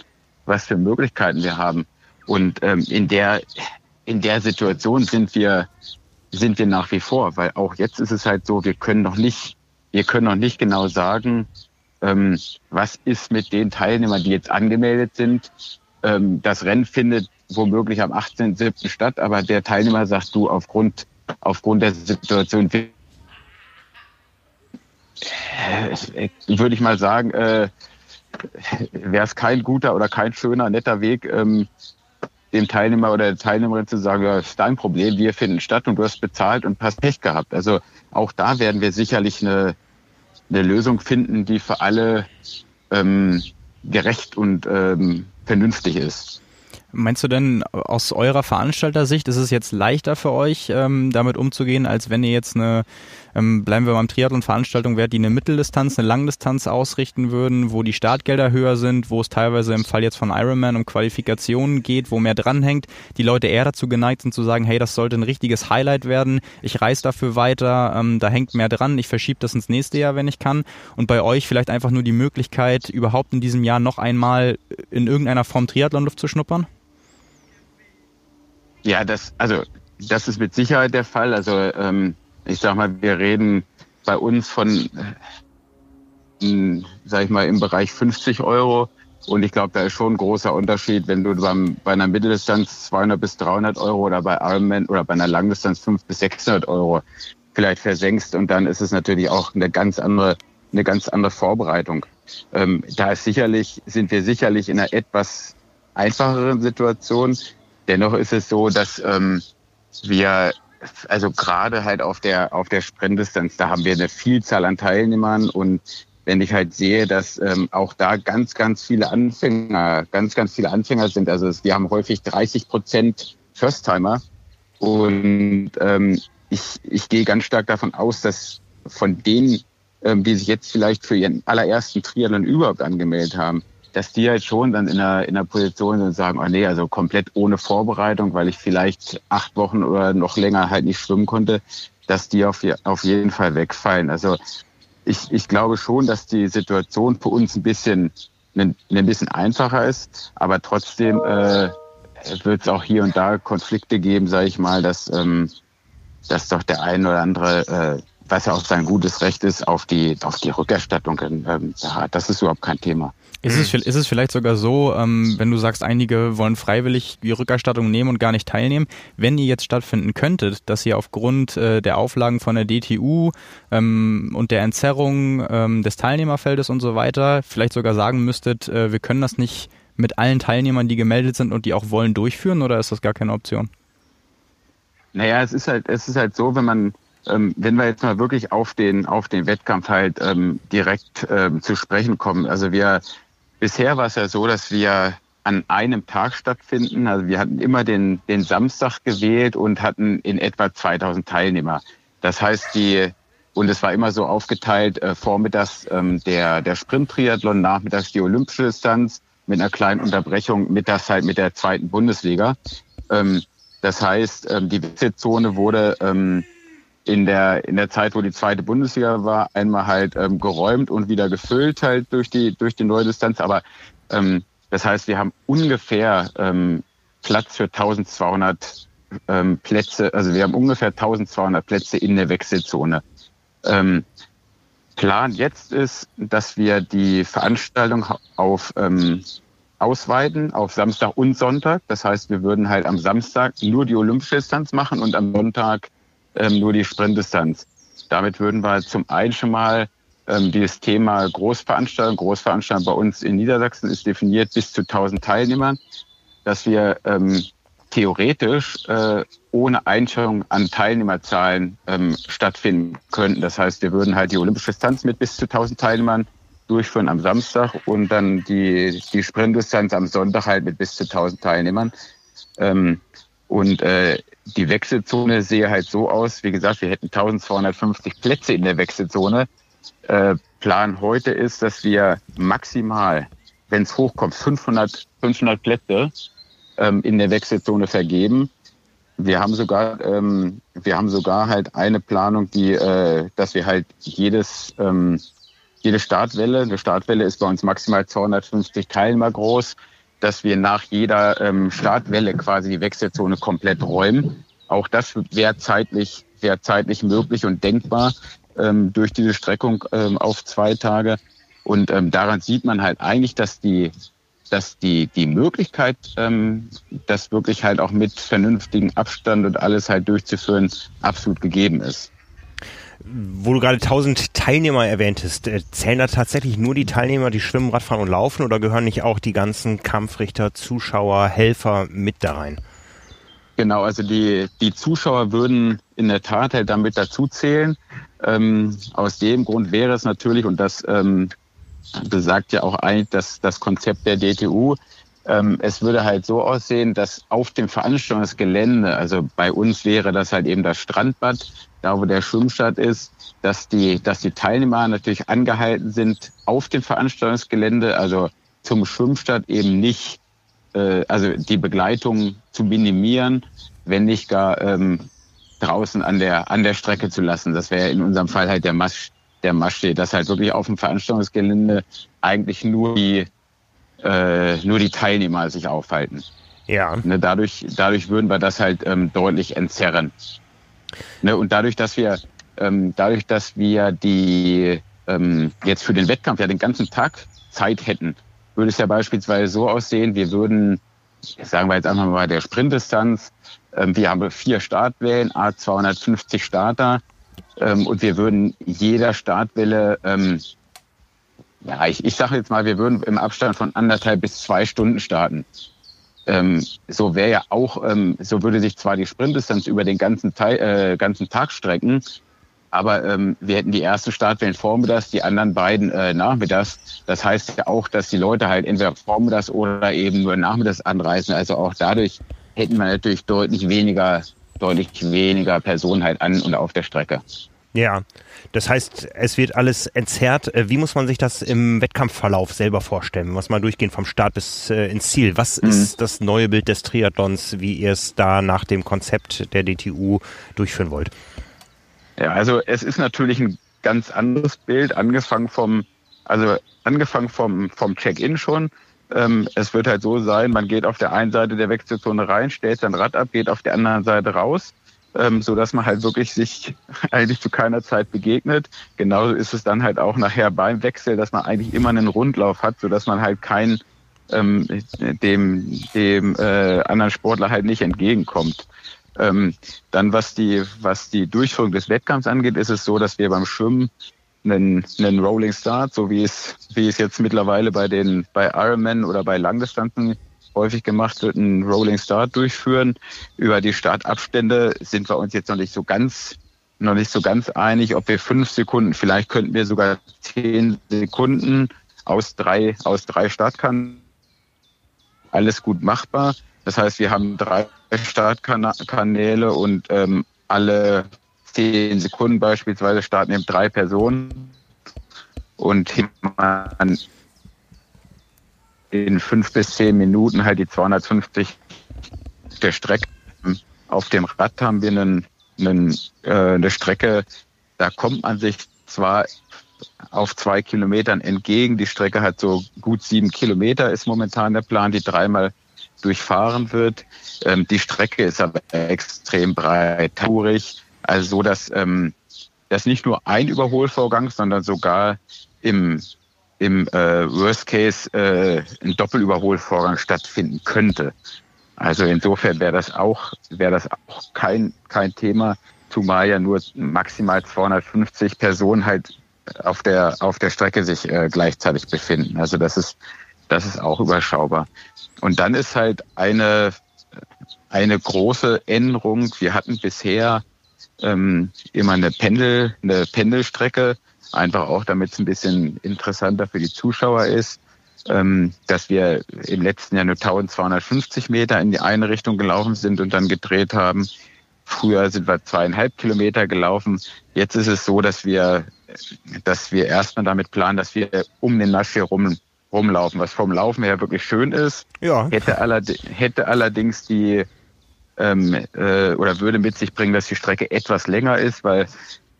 was für Möglichkeiten wir haben. Und ähm, in der in der Situation sind wir, sind wir nach wie vor, weil auch jetzt ist es halt so, wir können noch nicht, wir können noch nicht genau sagen, ähm, was ist mit den Teilnehmern, die jetzt angemeldet sind. Ähm, das Rennen findet womöglich am 18.07. statt, aber der Teilnehmer sagt du aufgrund, aufgrund der Situation, äh, würde ich mal sagen, äh, wäre es kein guter oder kein schöner, netter Weg, ähm, dem Teilnehmer oder der Teilnehmerin zu sagen, ja, ist dein Problem, wir finden statt und du hast bezahlt und hast Pech gehabt. Also auch da werden wir sicherlich eine, eine Lösung finden, die für alle ähm, gerecht und ähm, vernünftig ist. Meinst du denn aus eurer Veranstaltersicht ist es jetzt leichter für euch, ähm, damit umzugehen, als wenn ihr jetzt eine, ähm, bleiben wir beim Triathlon-Veranstaltung wärt, die eine Mitteldistanz, eine Langdistanz ausrichten würden, wo die Startgelder höher sind, wo es teilweise im Fall jetzt von Ironman um Qualifikationen geht, wo mehr dranhängt, die Leute eher dazu geneigt sind zu sagen, hey, das sollte ein richtiges Highlight werden, ich reise dafür weiter, ähm, da hängt mehr dran, ich verschiebe das ins nächste Jahr, wenn ich kann. Und bei euch vielleicht einfach nur die Möglichkeit, überhaupt in diesem Jahr noch einmal in irgendeiner Form Triathlonluft zu schnuppern? Ja, das, also das ist mit Sicherheit der Fall. Also ähm, ich sag mal, wir reden bei uns von, äh, sag ich mal, im Bereich 50 Euro. Und ich glaube, da ist schon ein großer Unterschied, wenn du beim, bei einer Mitteldistanz 200 bis 300 Euro oder bei Ironman oder bei einer Langdistanz 500 bis 600 Euro vielleicht versenkst. Und dann ist es natürlich auch eine ganz andere, eine ganz andere Vorbereitung. Ähm, da ist sicherlich, sind wir sicherlich in einer etwas einfacheren Situation. Dennoch ist es so, dass ähm, wir also gerade halt auf der auf der Sprintdistanz, da haben wir eine Vielzahl an Teilnehmern und wenn ich halt sehe, dass ähm, auch da ganz, ganz viele Anfänger, ganz, ganz viele Anfänger sind. Also wir haben häufig 30 Prozent First-Timer. Und ähm, ich, ich gehe ganz stark davon aus, dass von denen, ähm, die sich jetzt vielleicht für ihren allerersten Triathlon überhaupt angemeldet haben, dass die halt schon dann in einer, in einer Position sind und sagen, oh nee, also komplett ohne Vorbereitung, weil ich vielleicht acht Wochen oder noch länger halt nicht schwimmen konnte, dass die auf, auf jeden Fall wegfallen. Also ich, ich glaube schon, dass die Situation für uns ein bisschen, ein, ein bisschen einfacher ist, aber trotzdem äh, wird es auch hier und da Konflikte geben, sage ich mal, dass, ähm, dass doch der ein oder andere äh, was ja auch sein gutes Recht ist, auf die, auf die Rückerstattung ähm, Das ist überhaupt kein Thema. Ist es, ist es vielleicht sogar so, ähm, wenn du sagst, einige wollen freiwillig die Rückerstattung nehmen und gar nicht teilnehmen, wenn ihr jetzt stattfinden könntet, dass ihr aufgrund äh, der Auflagen von der DTU ähm, und der Entzerrung ähm, des Teilnehmerfeldes und so weiter vielleicht sogar sagen müsstet, äh, wir können das nicht mit allen Teilnehmern, die gemeldet sind und die auch wollen, durchführen oder ist das gar keine Option? Naja, es ist halt, es ist halt so, wenn man ähm, wenn wir jetzt mal wirklich auf den, auf den Wettkampf halt ähm, direkt ähm, zu sprechen kommen. Also wir, bisher war es ja so, dass wir an einem Tag stattfinden. Also wir hatten immer den, den Samstag gewählt und hatten in etwa 2000 Teilnehmer. Das heißt, die, und es war immer so aufgeteilt, äh, vormittags ähm, der, der Sprint-Triathlon, nachmittags die olympische Distanz mit einer kleinen Unterbrechung, mittags halt mit der zweiten Bundesliga. Ähm, das heißt, ähm, die Wechselzone wurde ähm, in der, in der Zeit, wo die zweite Bundesliga war, einmal halt ähm, geräumt und wieder gefüllt halt durch die, durch die neue Distanz. Aber ähm, das heißt, wir haben ungefähr ähm, Platz für 1200 ähm, Plätze, also wir haben ungefähr 1200 Plätze in der Wechselzone. Ähm, Plan jetzt ist, dass wir die Veranstaltung auf ähm, ausweiten auf Samstag und Sonntag. Das heißt, wir würden halt am Samstag nur die olympische Distanz machen und am Sonntag ähm, nur die Sprintdistanz. Damit würden wir zum einen schon mal ähm, dieses Thema Großveranstaltung, Großveranstaltung bei uns in Niedersachsen ist definiert bis zu 1000 Teilnehmern, dass wir ähm, theoretisch äh, ohne Einschränkung an Teilnehmerzahlen ähm, stattfinden könnten. Das heißt, wir würden halt die olympische Distanz mit bis zu 1000 Teilnehmern durchführen am Samstag und dann die, die Sprintdistanz am Sonntag halt mit bis zu 1000 Teilnehmern. Ähm, Und äh, die Wechselzone sehe halt so aus, wie gesagt, wir hätten 1250 Plätze in der Wechselzone. Äh, Plan heute ist, dass wir maximal, wenn es hochkommt, 500, 500 Plätze ähm, in der Wechselzone vergeben. Wir haben sogar, ähm, wir haben sogar halt eine Planung, die, äh, dass wir halt jedes, ähm, jede Startwelle, eine Startwelle ist bei uns maximal 250 Teilnehmer groß, dass wir nach jeder ähm, Startwelle quasi die Wechselzone komplett räumen. Auch das wäre zeitlich, wäre zeitlich möglich und denkbar ähm, durch diese Streckung ähm, auf zwei Tage. Und ähm, daran sieht man halt eigentlich, dass die dass die, die Möglichkeit, ähm, das wirklich halt auch mit vernünftigem Abstand und alles halt durchzuführen, absolut gegeben ist. Wo du gerade 1000 Teilnehmer erwähntest, äh, zählen da tatsächlich nur die Teilnehmer, die schwimmen, Radfahren und laufen oder gehören nicht auch die ganzen Kampfrichter, Zuschauer, Helfer mit da rein? Genau, also die, die Zuschauer würden in der Tat halt damit dazu zählen. Ähm, aus dem Grund wäre es natürlich, und das ähm, besagt ja auch eigentlich das, das Konzept der DTU. Ähm, es würde halt so aussehen, dass auf dem Veranstaltungsgelände, also bei uns wäre das halt eben das Strandbad, da wo der Schwimmstart ist, dass die, dass die Teilnehmer natürlich angehalten sind, auf dem Veranstaltungsgelände, also zum Schwimmstart eben nicht, äh, also die Begleitung zu minimieren, wenn nicht gar ähm, draußen an der, an der Strecke zu lassen. Das wäre in unserem Fall halt der Mast, der Masch steht, dass halt wirklich auf dem Veranstaltungsgelände eigentlich nur die, äh, nur die Teilnehmer sich aufhalten. Ja. Ne, dadurch, dadurch würden wir das halt ähm, deutlich entzerren. Ne, und dadurch, dass wir, ähm, dadurch, dass wir die ähm, jetzt für den Wettkampf ja den ganzen Tag Zeit hätten, würde es ja beispielsweise so aussehen, wir würden, sagen wir jetzt einfach mal der Sprintdistanz, ähm, wir haben vier Startwellen, A250 Starter, ähm, und wir würden jeder Startwelle, ähm, ja, ich, ich sage jetzt mal, wir würden im Abstand von anderthalb bis zwei Stunden starten. Ähm, so wäre ja auch, ähm, so würde sich zwar die Sprintdistanz über den ganzen, Teil, äh, ganzen Tag strecken, aber ähm, wir hätten die ersten Startwellen vormittags, die anderen beiden äh, nachmittags. Das heißt ja auch, dass die Leute halt entweder vormittags oder eben nur nachmittags anreisen. Also auch dadurch hätten wir natürlich deutlich weniger deutlich weniger Personen halt an und auf der Strecke. Ja, das heißt, es wird alles entzerrt. Äh, wie muss man sich das im Wettkampfverlauf selber vorstellen? Was mal durchgehen vom Start bis äh, ins Ziel. Was mhm. ist das neue Bild des Triathlons, wie ihr es da nach dem Konzept der DTU durchführen wollt? Ja, also es ist natürlich ein ganz anderes Bild, angefangen vom, also angefangen vom, vom Check-in schon. Ähm, es wird halt so sein, man geht auf der einen Seite der Wechselzone rein, stellt sein Rad ab, geht auf der anderen Seite raus, ähm, so dass man halt wirklich sich eigentlich zu keiner Zeit begegnet. Genauso ist es dann halt auch nachher beim Wechsel, dass man eigentlich immer einen Rundlauf hat, so dass man halt kein ähm, dem dem äh, anderen Sportler halt nicht entgegenkommt. Ähm, dann was die was die Durchführung des Wettkampfs angeht, ist es so, dass wir beim Schwimmen einen, einen Rolling Start, so wie es, wie es jetzt mittlerweile bei den, bei Ironman oder bei Langdistanzen häufig gemacht wird, einen Rolling Start durchführen. Über die Startabstände sind wir uns jetzt noch nicht so ganz, noch nicht so ganz einig, ob wir fünf Sekunden, vielleicht könnten wir sogar zehn Sekunden aus drei, aus drei Startkanälen. Alles gut machbar. Das heißt, wir haben drei Startkanäle und ähm, alle zehn Sekunden beispielsweise starten eben drei Personen und man in fünf bis zehn Minuten halt die 250 der Strecke. Auf dem Rad haben wir einen, einen, äh, eine Strecke, da kommt man sich zwar auf zwei Kilometern entgegen. Die Strecke hat so gut sieben Kilometer, ist momentan der Plan, die dreimal durchfahren wird. Ähm, die Strecke ist aber extrem breitourig. Also so, dass ähm, das nicht nur ein Überholvorgang, sondern sogar im, im äh, Worst Case äh, ein Doppelüberholvorgang stattfinden könnte. Also insofern wäre das auch wäre das auch kein kein Thema, zumal ja nur maximal 250 Personen halt auf der auf der Strecke sich äh, gleichzeitig befinden. Also das ist das ist auch überschaubar. Und dann ist halt eine eine große Änderung. Wir hatten bisher ähm, immer eine Pendel, eine Pendelstrecke, einfach auch damit es ein bisschen interessanter für die Zuschauer ist. ähm, dass wir im letzten Jahr nur 1250 Meter in die eine Richtung gelaufen sind und dann gedreht haben. Früher sind wir zweieinhalb Kilometer gelaufen. Jetzt ist es so, dass wir, dass wir erstmal damit planen, dass wir um den Masch hier rum, rumlaufen, was vom Laufen her wirklich schön ist. Ja. Hätte, allerd hätte allerdings die ähm, äh, oder würde mit sich bringen, dass die Strecke etwas länger ist, weil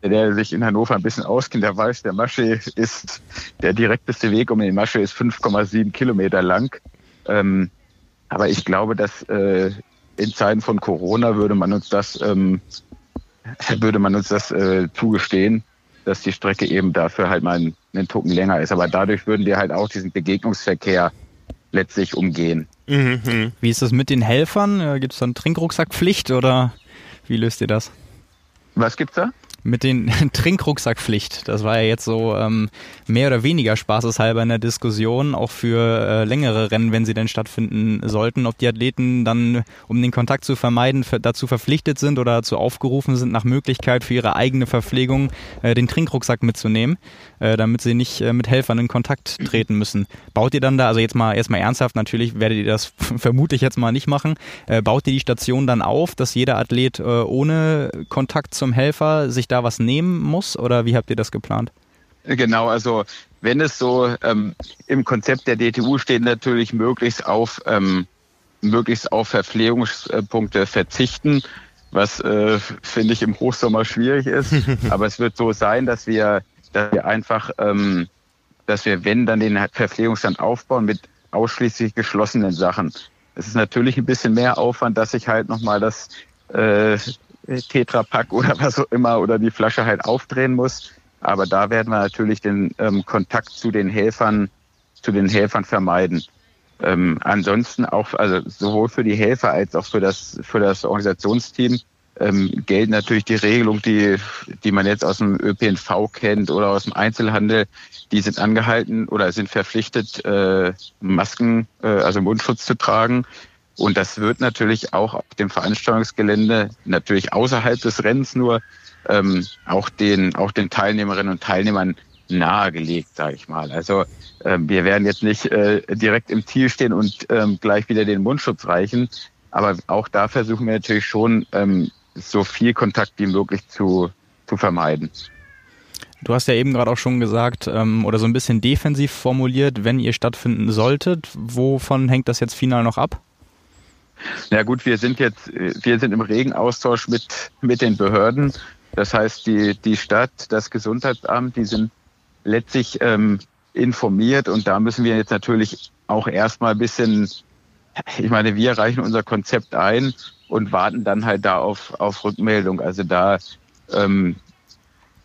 der sich in Hannover ein bisschen auskennt, der weiß, der Masche ist, der direkteste Weg um den Masche ist 5,7 Kilometer lang. Ähm, aber ich glaube, dass äh, in Zeiten von Corona würde man uns das, ähm, würde man uns das äh, zugestehen, dass die Strecke eben dafür halt mal einen, einen Tucken länger ist. Aber dadurch würden wir halt auch diesen Begegnungsverkehr letztlich umgehen. Mhm. Wie ist das mit den Helfern? Äh, Gibt es dann Trinkrucksackpflicht oder wie löst ihr das? Was gibt's da? Mit den Trinkrucksackpflicht. Das war ja jetzt so ähm, mehr oder weniger spaßeshalber in der Diskussion, auch für äh, längere Rennen, wenn sie denn stattfinden sollten, ob die Athleten dann, um den Kontakt zu vermeiden, dazu verpflichtet sind oder dazu aufgerufen sind, nach Möglichkeit für ihre eigene Verpflegung äh, den Trinkrucksack mitzunehmen, äh, damit sie nicht äh, mit Helfern in Kontakt treten müssen. Baut ihr dann da, also jetzt mal erstmal ernsthaft, natürlich werdet ihr das vermutlich jetzt mal nicht machen, äh, baut ihr die Station dann auf, dass jeder Athlet äh, ohne Kontakt zum Helfer sich da da was nehmen muss oder wie habt ihr das geplant? Genau, also wenn es so ähm, im Konzept der DTU steht, natürlich möglichst auf ähm, möglichst auf Verpflegungspunkte verzichten, was äh, finde ich im Hochsommer schwierig ist. Aber es wird so sein, dass wir, dass wir einfach, ähm, dass wir, wenn dann den Verpflegungsstand aufbauen mit ausschließlich geschlossenen Sachen. Es ist natürlich ein bisschen mehr Aufwand, dass ich halt nochmal das äh, Tetrapack oder was auch immer oder die Flasche halt aufdrehen muss. Aber da werden wir natürlich den ähm, Kontakt zu den Helfern, zu den Helfern vermeiden. Ähm, ansonsten auch, also sowohl für die Helfer als auch für das, für das Organisationsteam ähm, gelten natürlich die Regelungen, die, die man jetzt aus dem ÖPNV kennt oder aus dem Einzelhandel. Die sind angehalten oder sind verpflichtet, äh, Masken, äh, also Mundschutz zu tragen. Und das wird natürlich auch auf dem Veranstaltungsgelände, natürlich außerhalb des Rennens nur, ähm, auch den, auch den Teilnehmerinnen und Teilnehmern nahegelegt, sage ich mal. Also ähm, wir werden jetzt nicht äh, direkt im Ziel stehen und ähm, gleich wieder den Mundschutz reichen, aber auch da versuchen wir natürlich schon, ähm, so viel Kontakt wie möglich zu, zu vermeiden. Du hast ja eben gerade auch schon gesagt ähm, oder so ein bisschen defensiv formuliert, wenn ihr stattfinden solltet. Wovon hängt das jetzt final noch ab? Na gut, wir sind jetzt, wir sind im regen Austausch mit, mit den Behörden. Das heißt, die, die Stadt, das Gesundheitsamt, die sind letztlich ähm, informiert und da müssen wir jetzt natürlich auch erstmal ein bisschen, ich meine, wir reichen unser Konzept ein und warten dann halt da auf, auf Rückmeldung. Also da ähm,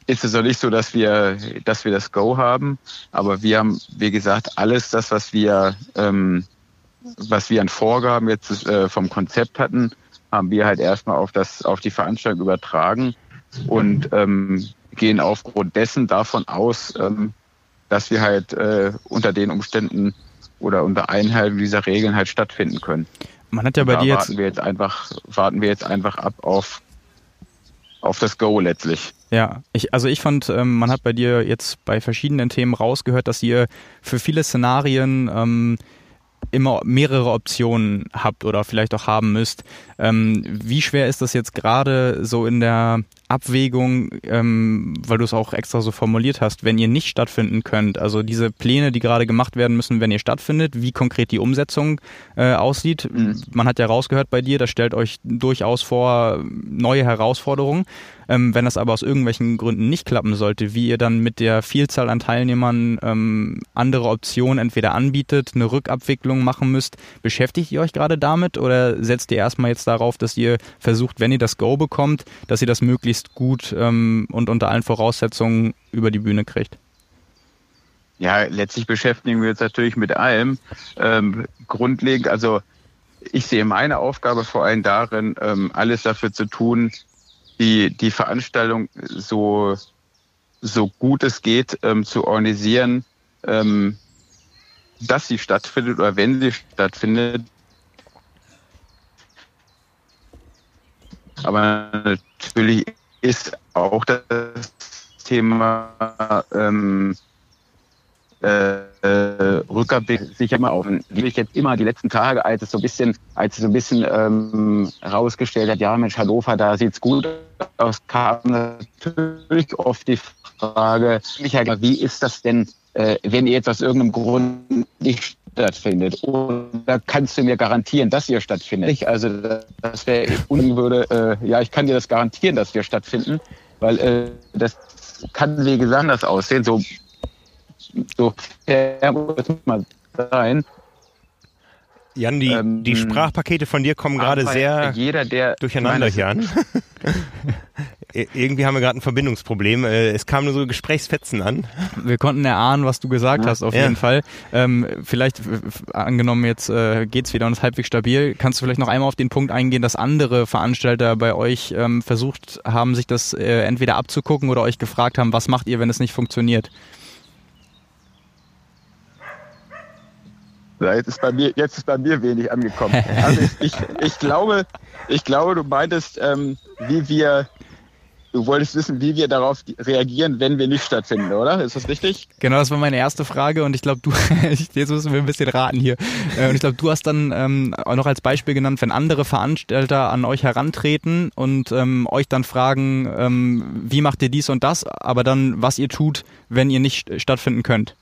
ist es noch nicht so, dass wir, dass wir das Go haben, aber wir haben, wie gesagt, alles das, was wir ähm, was wir an Vorgaben jetzt äh, vom Konzept hatten, haben wir halt erstmal auf das, auf die Veranstaltung übertragen und ähm, gehen aufgrund dessen davon aus, ähm, dass wir halt äh, unter den Umständen oder unter Einhaltung dieser Regeln halt stattfinden können. Man hat ja bei dir warten wir jetzt einfach, warten wir jetzt einfach ab auf auf das Go letztlich. Ja, ich, also ich fand, ähm, man hat bei dir jetzt bei verschiedenen Themen rausgehört, dass ihr für viele Szenarien ähm, immer mehrere Optionen habt oder vielleicht auch haben müsst. Ähm, wie schwer ist das jetzt gerade so in der Abwägung, ähm, weil du es auch extra so formuliert hast, wenn ihr nicht stattfinden könnt? Also diese Pläne, die gerade gemacht werden müssen, wenn ihr stattfindet, wie konkret die Umsetzung äh, aussieht. Mhm. Man hat ja rausgehört bei dir, das stellt euch durchaus vor neue Herausforderungen. Ähm, wenn das aber aus irgendwelchen Gründen nicht klappen sollte, wie ihr dann mit der Vielzahl an Teilnehmern ähm, andere Optionen entweder anbietet, eine Rückabwicklung machen müsst, beschäftigt ihr euch gerade damit oder setzt ihr erstmal jetzt darauf, dass ihr versucht, wenn ihr das Go bekommt, dass ihr das möglichst gut ähm, und unter allen Voraussetzungen über die Bühne kriegt? Ja, letztlich beschäftigen wir uns natürlich mit allem. Ähm, grundlegend, also ich sehe meine Aufgabe vor allem darin, ähm, alles dafür zu tun, die, die Veranstaltung so, so gut es geht ähm, zu organisieren, ähm, dass sie stattfindet oder wenn sie stattfindet. Aber natürlich ist auch das Thema ähm, äh, Rückerblick sicher immer auf. Wie ich jetzt immer die letzten Tage, als es so ein bisschen, als es so ein bisschen ähm, herausgestellt hat, ja Mensch, Hannover, da sieht's gut aus, kam natürlich oft die Frage, wie ist das denn, äh, wenn ihr jetzt aus irgendeinem Grund nicht stattfindet? Oder kannst du mir garantieren, dass ihr stattfindet? Also das wäre würde, äh, ja, ich kann dir das garantieren, dass wir stattfinden, weil äh, das kann wie gesagt anders aussehen. So, so muss man sein. Jan, die, ähm, die Sprachpakete von dir kommen gerade sehr jeder, der durcheinander hier an. Irgendwie haben wir gerade ein Verbindungsproblem. Äh, es kamen nur so Gesprächsfetzen an. Wir konnten erahnen, was du gesagt ja. hast, auf ja. jeden Fall. Ähm, vielleicht, angenommen, jetzt äh, geht's wieder und ist halbwegs stabil, kannst du vielleicht noch einmal auf den Punkt eingehen, dass andere Veranstalter bei euch ähm, versucht haben, sich das äh, entweder abzugucken oder euch gefragt haben, was macht ihr, wenn es nicht funktioniert? Jetzt ist bei mir, jetzt ist bei mir wenig angekommen. Also ich, ich, ich glaube, ich glaube, du meintest, ähm, wie wir, du wolltest wissen, wie wir darauf reagieren, wenn wir nicht stattfinden, oder? Ist das richtig? Genau, das war meine erste Frage und ich glaube, du, jetzt müssen wir ein bisschen raten hier. Äh, und ich glaube, du hast dann ähm, auch noch als Beispiel genannt, wenn andere Veranstalter an euch herantreten und ähm, euch dann fragen, ähm, wie macht ihr dies und das, aber dann, was ihr tut, wenn ihr nicht stattfinden könnt.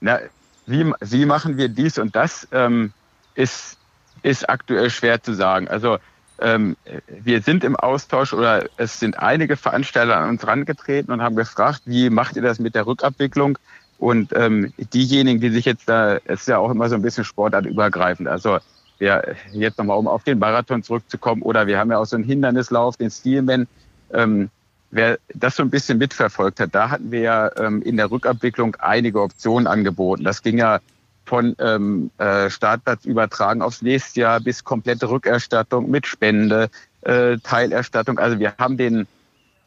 Na, wie, wie machen wir dies und das, ähm, ist, ist aktuell schwer zu sagen. Also ähm, wir sind im Austausch oder es sind einige Veranstalter an uns herangetreten und haben gefragt, wie macht ihr das mit der Rückabwicklung? Und ähm, diejenigen, die sich jetzt da, es ist ja auch immer so ein bisschen sportartübergreifend. Also wir jetzt nochmal, um auf den Marathon zurückzukommen, oder wir haben ja auch so einen Hindernislauf, den Steelman. Ähm, wer das so ein bisschen mitverfolgt hat, da hatten wir ja ähm, in der Rückabwicklung einige Optionen angeboten. Das ging ja von ähm, äh, Startplatz übertragen aufs nächste Jahr bis komplette Rückerstattung mit Spende, äh, Teilerstattung. Also wir haben den,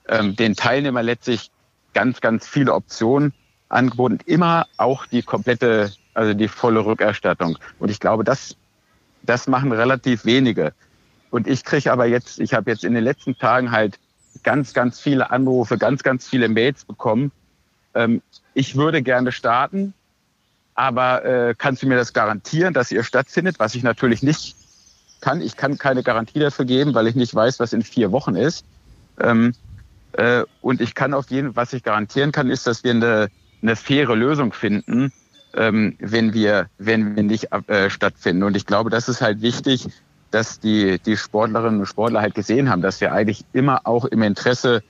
ähm, den Teilnehmer letztlich ganz, ganz viele Optionen angeboten. Immer auch die komplette, also die volle Rückerstattung. Und ich glaube, das, das machen relativ wenige. Und ich kriege aber jetzt, ich habe jetzt in den letzten Tagen halt ganz, ganz viele Anrufe, ganz, ganz viele Mails bekommen. Ähm, ich würde gerne starten, aber äh, kannst du mir das garantieren, dass ihr stattfindet? Was ich natürlich nicht kann. Ich kann keine Garantie dafür geben, weil ich nicht weiß, was in vier Wochen ist. Ähm, äh, und ich kann auf jeden, was ich garantieren kann, ist, dass wir eine, eine faire Lösung finden, ähm, wenn wir, wenn wir nicht äh, stattfinden. Und ich glaube, das ist halt wichtig, dass die, die Sportlerinnen und Sportler halt gesehen haben, dass wir eigentlich immer auch im Interesse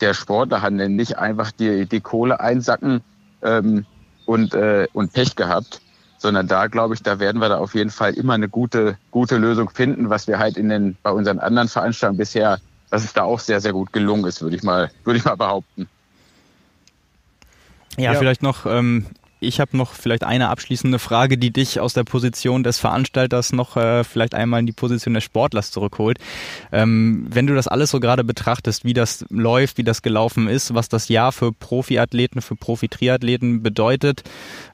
der Sportler handeln, nicht einfach die, die Kohle einsacken ähm, und, äh, und Pech gehabt, sondern da glaube ich, da werden wir da auf jeden Fall immer eine gute, gute Lösung finden, was wir halt in den, bei unseren anderen Veranstaltungen bisher, dass es da auch sehr, sehr gut gelungen ist, würde ich mal, würde ich mal behaupten. Ja, ja, vielleicht noch ähm, ich habe noch vielleicht eine abschließende Frage, die dich aus der Position des Veranstalters noch äh, vielleicht einmal in die Position des Sportlers zurückholt. Ähm, wenn du das alles so gerade betrachtest, wie das läuft, wie das gelaufen ist, was das Jahr für Profiathleten, für Profi-Triathleten bedeutet,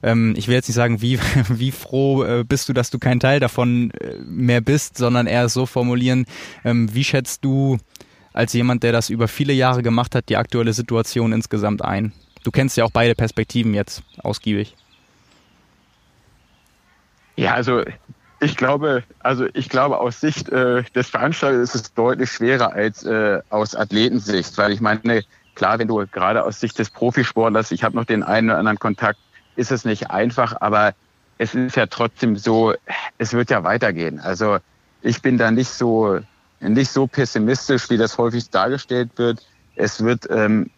ähm, ich will jetzt nicht sagen, wie, wie froh äh, bist du, dass du kein Teil davon äh, mehr bist, sondern eher so formulieren, ähm, wie schätzt du als jemand, der das über viele Jahre gemacht hat, die aktuelle Situation insgesamt ein? Du kennst ja auch beide Perspektiven jetzt ausgiebig. Ja, also ich glaube, also ich glaube, aus Sicht äh, des Veranstalters ist es deutlich schwerer als äh, aus Athletensicht, weil ich meine, klar, wenn du gerade aus Sicht des Profisportlers, ich habe noch den einen oder anderen Kontakt, ist es nicht einfach, aber es ist ja trotzdem so, es wird ja weitergehen. Also ich bin da nicht so nicht so pessimistisch, wie das häufig dargestellt wird. Es wird ähm,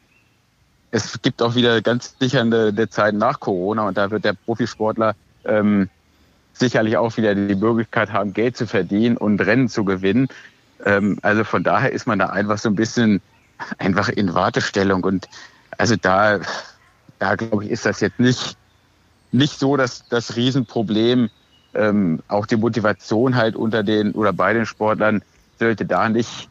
es gibt auch wieder ganz sicher eine, eine Zeit nach Corona und da wird der Profisportler ähm, sicherlich auch wieder die Möglichkeit haben, Geld zu verdienen und Rennen zu gewinnen. Ähm, also von daher ist man da einfach so ein bisschen einfach in Wartestellung und also da, da glaube ich, ist das jetzt nicht, nicht so dass das Riesenproblem. Ähm, auch die Motivation halt unter den oder bei den Sportlern sollte da nicht,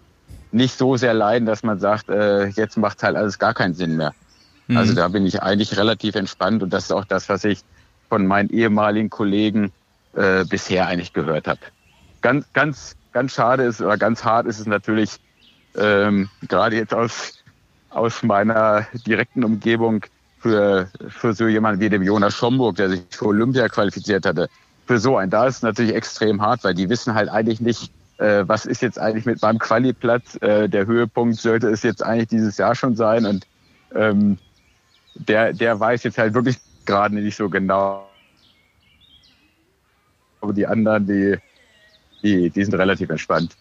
nicht so sehr leiden, dass man sagt, äh, jetzt macht halt alles gar keinen Sinn mehr. Also mhm. da bin ich eigentlich relativ entspannt und das ist auch das, was ich von meinen ehemaligen Kollegen äh, bisher eigentlich gehört habe. Ganz, ganz, ganz schade ist oder ganz hart ist es natürlich ähm, gerade jetzt aus aus meiner direkten Umgebung für, für so jemanden wie dem Jonas Schomburg, der sich für Olympia qualifiziert hatte. Für so einen, da ist es natürlich extrem hart, weil die wissen halt eigentlich nicht, äh, was ist jetzt eigentlich mit meinem Qualiplatz. Äh, der Höhepunkt sollte es jetzt eigentlich dieses Jahr schon sein und ähm, der, der weiß jetzt halt wirklich gerade nicht so genau. Aber die anderen, die, die, die sind relativ entspannt.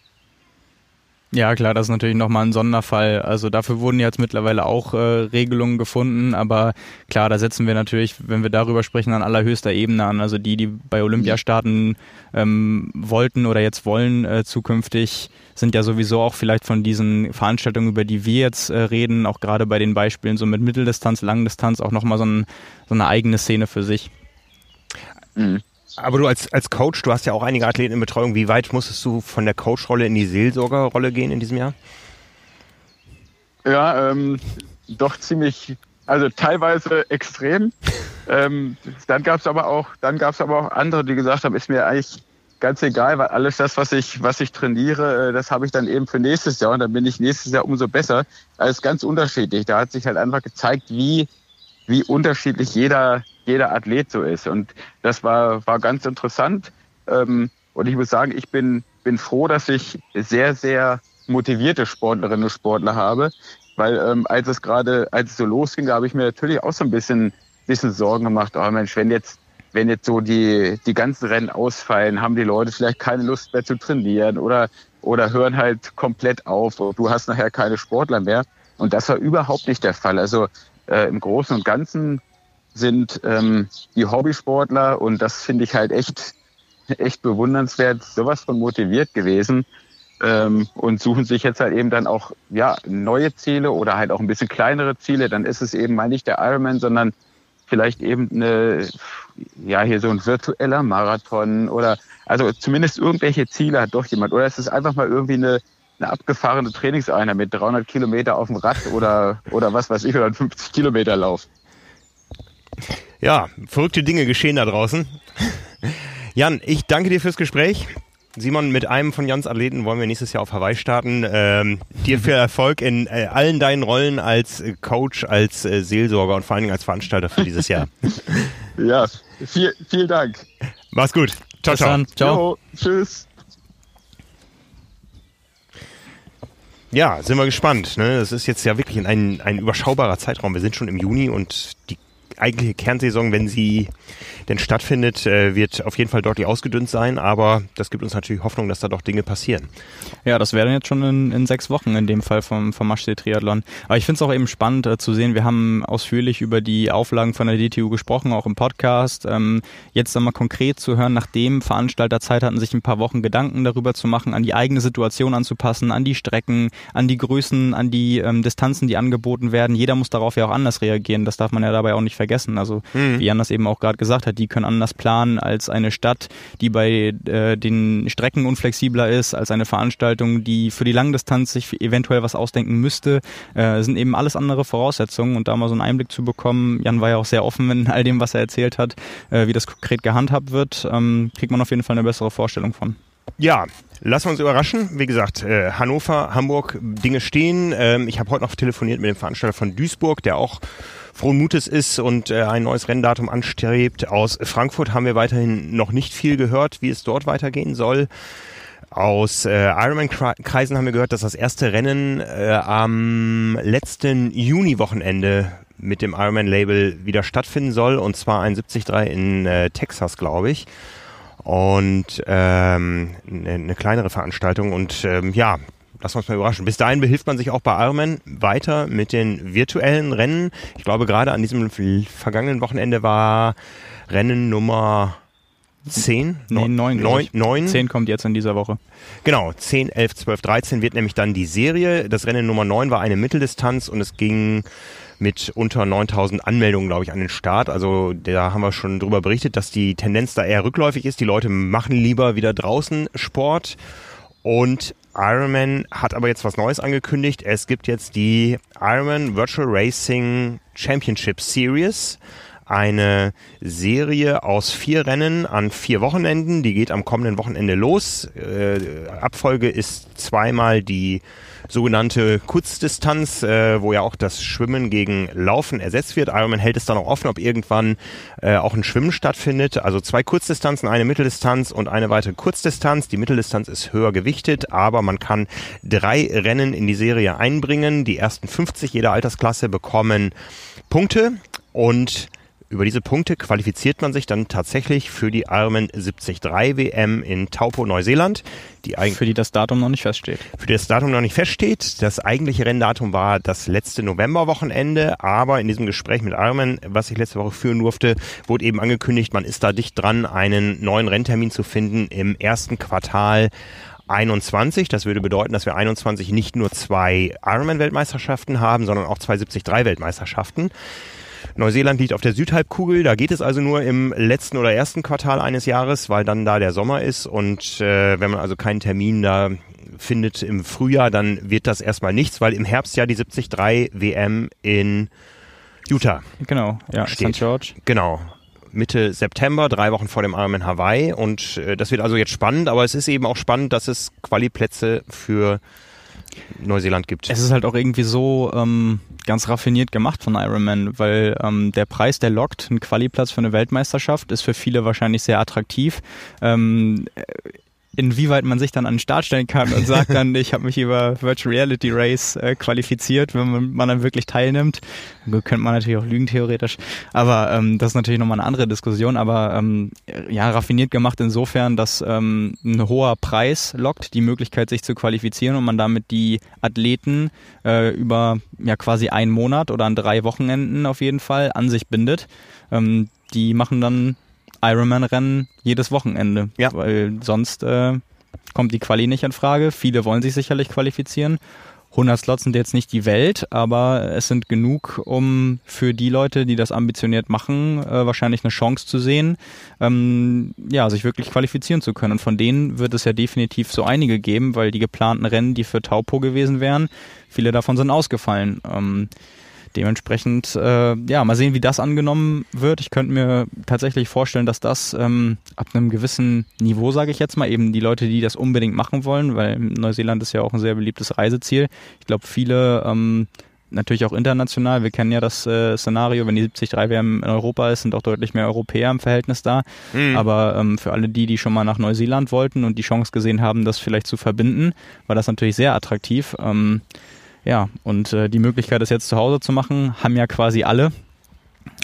Ja, klar, das ist natürlich nochmal ein Sonderfall. Also dafür wurden jetzt mittlerweile auch äh, Regelungen gefunden, aber klar, da setzen wir natürlich, wenn wir darüber sprechen, an allerhöchster Ebene an. Also die, die bei Olympia starten ähm, wollten oder jetzt wollen äh, zukünftig, sind ja sowieso auch vielleicht von diesen Veranstaltungen, über die wir jetzt äh, reden, auch gerade bei den Beispielen so mit Mitteldistanz, Langdistanz auch nochmal so, ein, so eine eigene Szene für sich. Mhm. Aber du als, als Coach, du hast ja auch einige Athleten in Betreuung. Wie weit musstest du von der Coach-Rolle in die Seelsorgerrolle gehen in diesem Jahr? Ja, ähm, doch ziemlich, also teilweise extrem. ähm, dann gab es aber auch, dann gab es aber auch andere, die gesagt haben, ist mir eigentlich ganz egal, weil alles das, was ich, was ich trainiere, äh, das habe ich dann eben für nächstes Jahr und dann bin ich nächstes Jahr umso besser. Alles ganz unterschiedlich. Da hat sich halt einfach gezeigt, wie, wie unterschiedlich jeder, jeder Athlet so ist. Und das war, war ganz interessant. Ähm, und ich muss sagen, ich bin, bin froh, dass ich sehr, sehr motivierte Sportlerinnen und Sportler habe. Weil ähm, als es gerade, als es so losging, da habe ich mir natürlich auch so ein bisschen, bisschen Sorgen gemacht. Oh Mensch, wenn jetzt, wenn jetzt so die, die ganzen Rennen ausfallen, haben die Leute vielleicht keine Lust mehr zu trainieren oder, oder hören halt komplett auf. Du hast nachher keine Sportler mehr. Und das war überhaupt nicht der Fall. Also äh, im Großen und Ganzen sind ähm, die Hobbysportler und das finde ich halt echt, echt bewundernswert, sowas von motiviert gewesen ähm, und suchen sich jetzt halt eben dann auch ja neue Ziele oder halt auch ein bisschen kleinere Ziele. Dann ist es eben mal nicht der Ironman, sondern vielleicht eben eine, ja hier so ein virtueller Marathon oder also zumindest irgendwelche Ziele hat doch jemand oder es ist einfach mal irgendwie eine eine abgefahrene Trainingseinheit mit 300 Kilometer auf dem Rad oder, oder was weiß ich, oder 50 Kilometer Lauf. Ja, verrückte Dinge geschehen da draußen. Jan, ich danke dir fürs Gespräch. Simon, mit einem von Jans Athleten wollen wir nächstes Jahr auf Hawaii starten. Ähm, dir viel Erfolg in äh, allen deinen Rollen als äh, Coach, als äh, Seelsorger und vor allen Dingen als Veranstalter für dieses Jahr. ja, viel, vielen Dank. Mach's gut. Ciao, Bis ciao. Dann. Ciao. Jo, tschüss. Ja, sind wir gespannt. Ne? Das ist jetzt ja wirklich ein, ein überschaubarer Zeitraum. Wir sind schon im Juni und die eigentliche Kernsaison, wenn sie denn stattfindet, äh, wird auf jeden Fall deutlich ausgedünnt sein, aber das gibt uns natürlich Hoffnung, dass da doch Dinge passieren. Ja, das wäre jetzt schon in, in sechs Wochen in dem Fall vom, vom Maschsee Triathlon. Aber ich finde es auch eben spannend äh, zu sehen, wir haben ausführlich über die Auflagen von der DTU gesprochen, auch im Podcast. Ähm, jetzt einmal konkret zu hören, nachdem Veranstalter Zeit hatten, sich ein paar Wochen Gedanken darüber zu machen, an die eigene Situation anzupassen, an die Strecken, an die Größen, an die ähm, Distanzen, die angeboten werden. Jeder muss darauf ja auch anders reagieren. Das darf man ja dabei auch nicht vergessen. Also, mhm. wie Jan das eben auch gerade gesagt hat, die können anders planen als eine Stadt, die bei äh, den Strecken unflexibler ist, als eine Veranstaltung, die für die Langdistanz sich eventuell was ausdenken müsste. Äh, sind eben alles andere Voraussetzungen und da mal so einen Einblick zu bekommen. Jan war ja auch sehr offen in all dem, was er erzählt hat, äh, wie das konkret gehandhabt wird, ähm, kriegt man auf jeden Fall eine bessere Vorstellung von. Ja, lassen wir uns überraschen. Wie gesagt, äh, Hannover, Hamburg, Dinge stehen. Ähm, ich habe heute noch telefoniert mit dem Veranstalter von Duisburg, der auch frohen Mutes ist und äh, ein neues Renndatum anstrebt. Aus Frankfurt haben wir weiterhin noch nicht viel gehört, wie es dort weitergehen soll. Aus äh, Ironman-Kreisen haben wir gehört, dass das erste Rennen äh, am letzten Juni-Wochenende mit dem Ironman-Label wieder stattfinden soll. Und zwar ein 73 in äh, Texas, glaube ich. Und ähm, eine ne kleinere Veranstaltung. Und ähm, ja, lassen wir uns mal überraschen. Bis dahin behilft man sich auch bei Ironman weiter mit den virtuellen Rennen. Ich glaube, gerade an diesem vergangenen Wochenende war Rennen Nummer 10? Nee, 9. 9, 9. 10 kommt jetzt in dieser Woche. Genau, 10, 11, 12, 13 wird nämlich dann die Serie. Das Rennen Nummer 9 war eine Mitteldistanz und es ging mit unter 9000 Anmeldungen, glaube ich, an den Start. Also da haben wir schon drüber berichtet, dass die Tendenz da eher rückläufig ist. Die Leute machen lieber wieder draußen Sport. Und Ironman hat aber jetzt was Neues angekündigt. Es gibt jetzt die Ironman Virtual Racing Championship Series. eine Serie aus vier Rennen an vier Wochenenden. Die geht am kommenden Wochenende los. Äh, Abfolge ist zweimal die sogenannte Kurzdistanz, äh, wo ja auch das Schwimmen gegen Laufen ersetzt wird. Ironman hält es dann auch offen, ob irgendwann äh, auch ein Schwimmen stattfindet. Also zwei Kurzdistanzen, eine Mitteldistanz und eine weitere Kurzdistanz. Die Mitteldistanz ist höher gewichtet, aber man kann drei Rennen in die Serie einbringen. Die ersten 50 jeder Altersklasse bekommen Punkte und über diese Punkte qualifiziert man sich dann tatsächlich für die Ironman 73 WM in Taupo, Neuseeland. Die für die das Datum noch nicht feststeht. Für die das Datum noch nicht feststeht. Das eigentliche Renndatum war das letzte Novemberwochenende, aber in diesem Gespräch mit Ironman, was ich letzte Woche führen durfte, wurde eben angekündigt, man ist da dicht dran, einen neuen Renntermin zu finden im ersten Quartal 21. Das würde bedeuten, dass wir 21 nicht nur zwei Ironman-Weltmeisterschaften haben, sondern auch zwei 73-Weltmeisterschaften. Neuseeland liegt auf der Südhalbkugel, da geht es also nur im letzten oder ersten Quartal eines Jahres, weil dann da der Sommer ist und äh, wenn man also keinen Termin da findet im Frühjahr, dann wird das erstmal nichts, weil im Herbst ja die 73 WM in Utah. Genau, ja, steht. St. George. Genau. Mitte September, drei Wochen vor dem Ironman Hawaii und äh, das wird also jetzt spannend, aber es ist eben auch spannend, dass es Quali-Plätze für Neuseeland gibt. Es ist halt auch irgendwie so ähm, ganz raffiniert gemacht von Ironman, weil ähm, der Preis, der lockt, ein Qualiplatz für eine Weltmeisterschaft, ist für viele wahrscheinlich sehr attraktiv. Ähm, inwieweit man sich dann an den Start stellen kann und sagt dann, ich habe mich über Virtual Reality Race äh, qualifiziert, wenn man, man, dann wirklich teilnimmt. Gut, könnte man natürlich auch lügen theoretisch, aber ähm, das ist natürlich nochmal eine andere Diskussion, aber ähm, ja, raffiniert gemacht insofern, dass ähm, ein hoher Preis lockt, die Möglichkeit sich zu qualifizieren und man damit die Athleten äh, über ja quasi einen Monat oder an drei Wochenenden auf jeden Fall an sich bindet. Ähm, die machen dann Ironman-Rennen jedes Wochenende. Ja. Weil sonst äh, kommt die Quali nicht in Frage. Viele wollen sich sicherlich qualifizieren. 100 Slots sind jetzt nicht die Welt, aber es sind genug, um für die Leute, die das ambitioniert machen, äh, wahrscheinlich eine Chance zu sehen, ähm, ja, sich wirklich qualifizieren zu können. Und von denen wird es ja definitiv so einige geben, weil die geplanten Rennen, die für Taupo gewesen wären, viele davon sind ausgefallen. Ähm, Dementsprechend, äh, ja, mal sehen, wie das angenommen wird. Ich könnte mir tatsächlich vorstellen, dass das ähm, ab einem gewissen Niveau, sage ich jetzt mal, eben die Leute, die das unbedingt machen wollen, weil Neuseeland ist ja auch ein sehr beliebtes Reiseziel. Ich glaube, viele ähm, natürlich auch international. Wir kennen ja das äh, Szenario, wenn die 73 WM in Europa ist, sind auch deutlich mehr Europäer im Verhältnis da. Mhm. Aber ähm, für alle die, die schon mal nach Neuseeland wollten und die Chance gesehen haben, das vielleicht zu verbinden, war das natürlich sehr attraktiv. Ähm, ja, und äh, die Möglichkeit, das jetzt zu Hause zu machen, haben ja quasi alle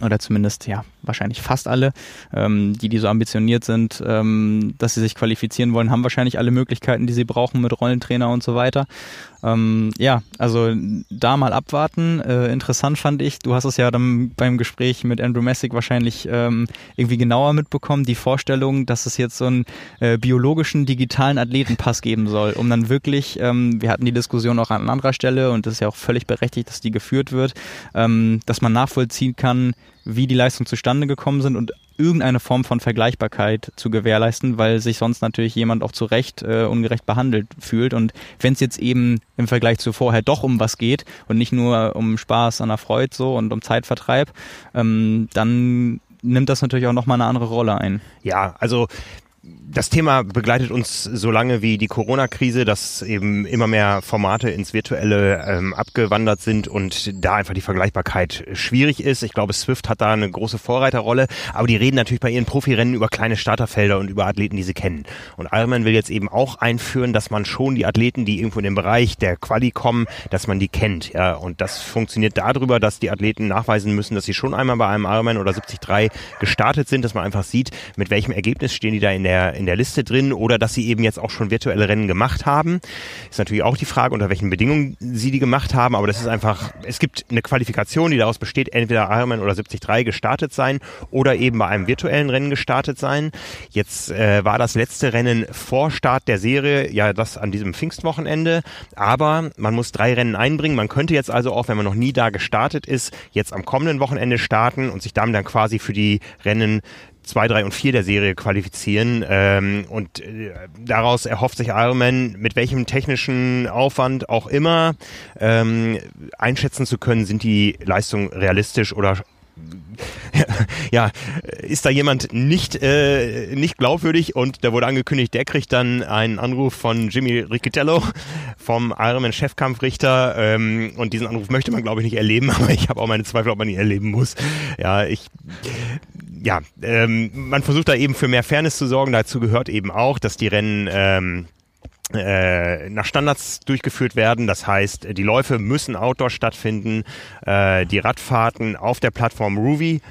oder zumindest ja wahrscheinlich fast alle, ähm, die, die so ambitioniert sind, ähm, dass sie sich qualifizieren wollen, haben wahrscheinlich alle Möglichkeiten, die sie brauchen mit Rollentrainer und so weiter. Ähm, ja, also da mal abwarten. Äh, interessant fand ich, du hast es ja dann beim Gespräch mit Andrew Messick wahrscheinlich ähm, irgendwie genauer mitbekommen, die Vorstellung, dass es jetzt so einen äh, biologischen digitalen Athletenpass geben soll, um dann wirklich, ähm, wir hatten die Diskussion auch an anderer Stelle und es ist ja auch völlig berechtigt, dass die geführt wird, ähm, dass man nachvollziehen kann, wie die Leistungen zustande gekommen sind und irgendeine Form von Vergleichbarkeit zu gewährleisten, weil sich sonst natürlich jemand auch zu Recht äh, ungerecht behandelt fühlt. Und wenn es jetzt eben im Vergleich zu vorher doch um was geht und nicht nur um Spaß an der Freude so und um Zeitvertreib, ähm, dann nimmt das natürlich auch nochmal eine andere Rolle ein. Ja, also das Thema begleitet uns so lange wie die Corona-Krise, dass eben immer mehr Formate ins Virtuelle ähm, abgewandert sind und da einfach die Vergleichbarkeit schwierig ist. Ich glaube, Swift hat da eine große Vorreiterrolle, aber die reden natürlich bei ihren Profirennen über kleine Starterfelder und über Athleten, die sie kennen. Und Ironman will jetzt eben auch einführen, dass man schon die Athleten, die irgendwo in den Bereich der Quali kommen, dass man die kennt. Ja, und das funktioniert darüber, dass die Athleten nachweisen müssen, dass sie schon einmal bei einem Ironman oder 73 gestartet sind, dass man einfach sieht, mit welchem Ergebnis stehen die da in der in der Liste drin oder dass sie eben jetzt auch schon virtuelle Rennen gemacht haben. Ist natürlich auch die Frage, unter welchen Bedingungen sie die gemacht haben, aber das ist einfach, es gibt eine Qualifikation, die daraus besteht, entweder Ironman oder 73 gestartet sein oder eben bei einem virtuellen Rennen gestartet sein. Jetzt äh, war das letzte Rennen vor Start der Serie, ja das an diesem Pfingstwochenende, aber man muss drei Rennen einbringen. Man könnte jetzt also auch, wenn man noch nie da gestartet ist, jetzt am kommenden Wochenende starten und sich damit dann quasi für die Rennen zwei, drei und vier der Serie qualifizieren. Ähm, und äh, daraus erhofft sich Ironman, mit welchem technischen Aufwand auch immer ähm, einschätzen zu können, sind die Leistungen realistisch oder ja, ist da jemand nicht, äh, nicht glaubwürdig und da wurde angekündigt, der kriegt dann einen Anruf von Jimmy Riccitello vom Ironman-Chefkampfrichter ähm, und diesen Anruf möchte man, glaube ich, nicht erleben, aber ich habe auch meine Zweifel, ob man ihn erleben muss. Ja, ich ja, ähm, man versucht da eben für mehr Fairness zu sorgen. Dazu gehört eben auch, dass die Rennen ähm, äh, nach Standards durchgeführt werden. Das heißt, die Läufe müssen outdoor stattfinden, äh, die Radfahrten auf der Plattform Ruby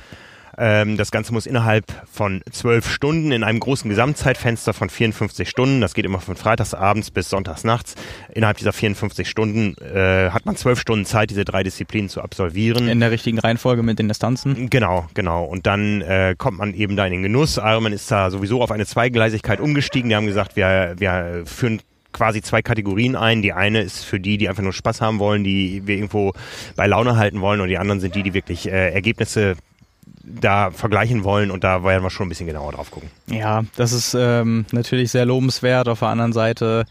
ähm, das Ganze muss innerhalb von zwölf Stunden in einem großen Gesamtzeitfenster von 54 Stunden, das geht immer von freitagsabends bis sonntagsnachts, innerhalb dieser 54 Stunden äh, hat man zwölf Stunden Zeit, diese drei Disziplinen zu absolvieren. In der richtigen Reihenfolge mit den Distanzen? Genau, genau. Und dann äh, kommt man eben da in den Genuss. Ironman ist da sowieso auf eine Zweigleisigkeit umgestiegen. Die haben gesagt, wir, wir führen quasi zwei Kategorien ein. Die eine ist für die, die einfach nur Spaß haben wollen, die wir irgendwo bei Laune halten wollen und die anderen sind die, die wirklich äh, Ergebnisse da vergleichen wollen und da werden wir schon ein bisschen genauer drauf gucken. Ja, das ist ähm, natürlich sehr lobenswert. Auf der anderen Seite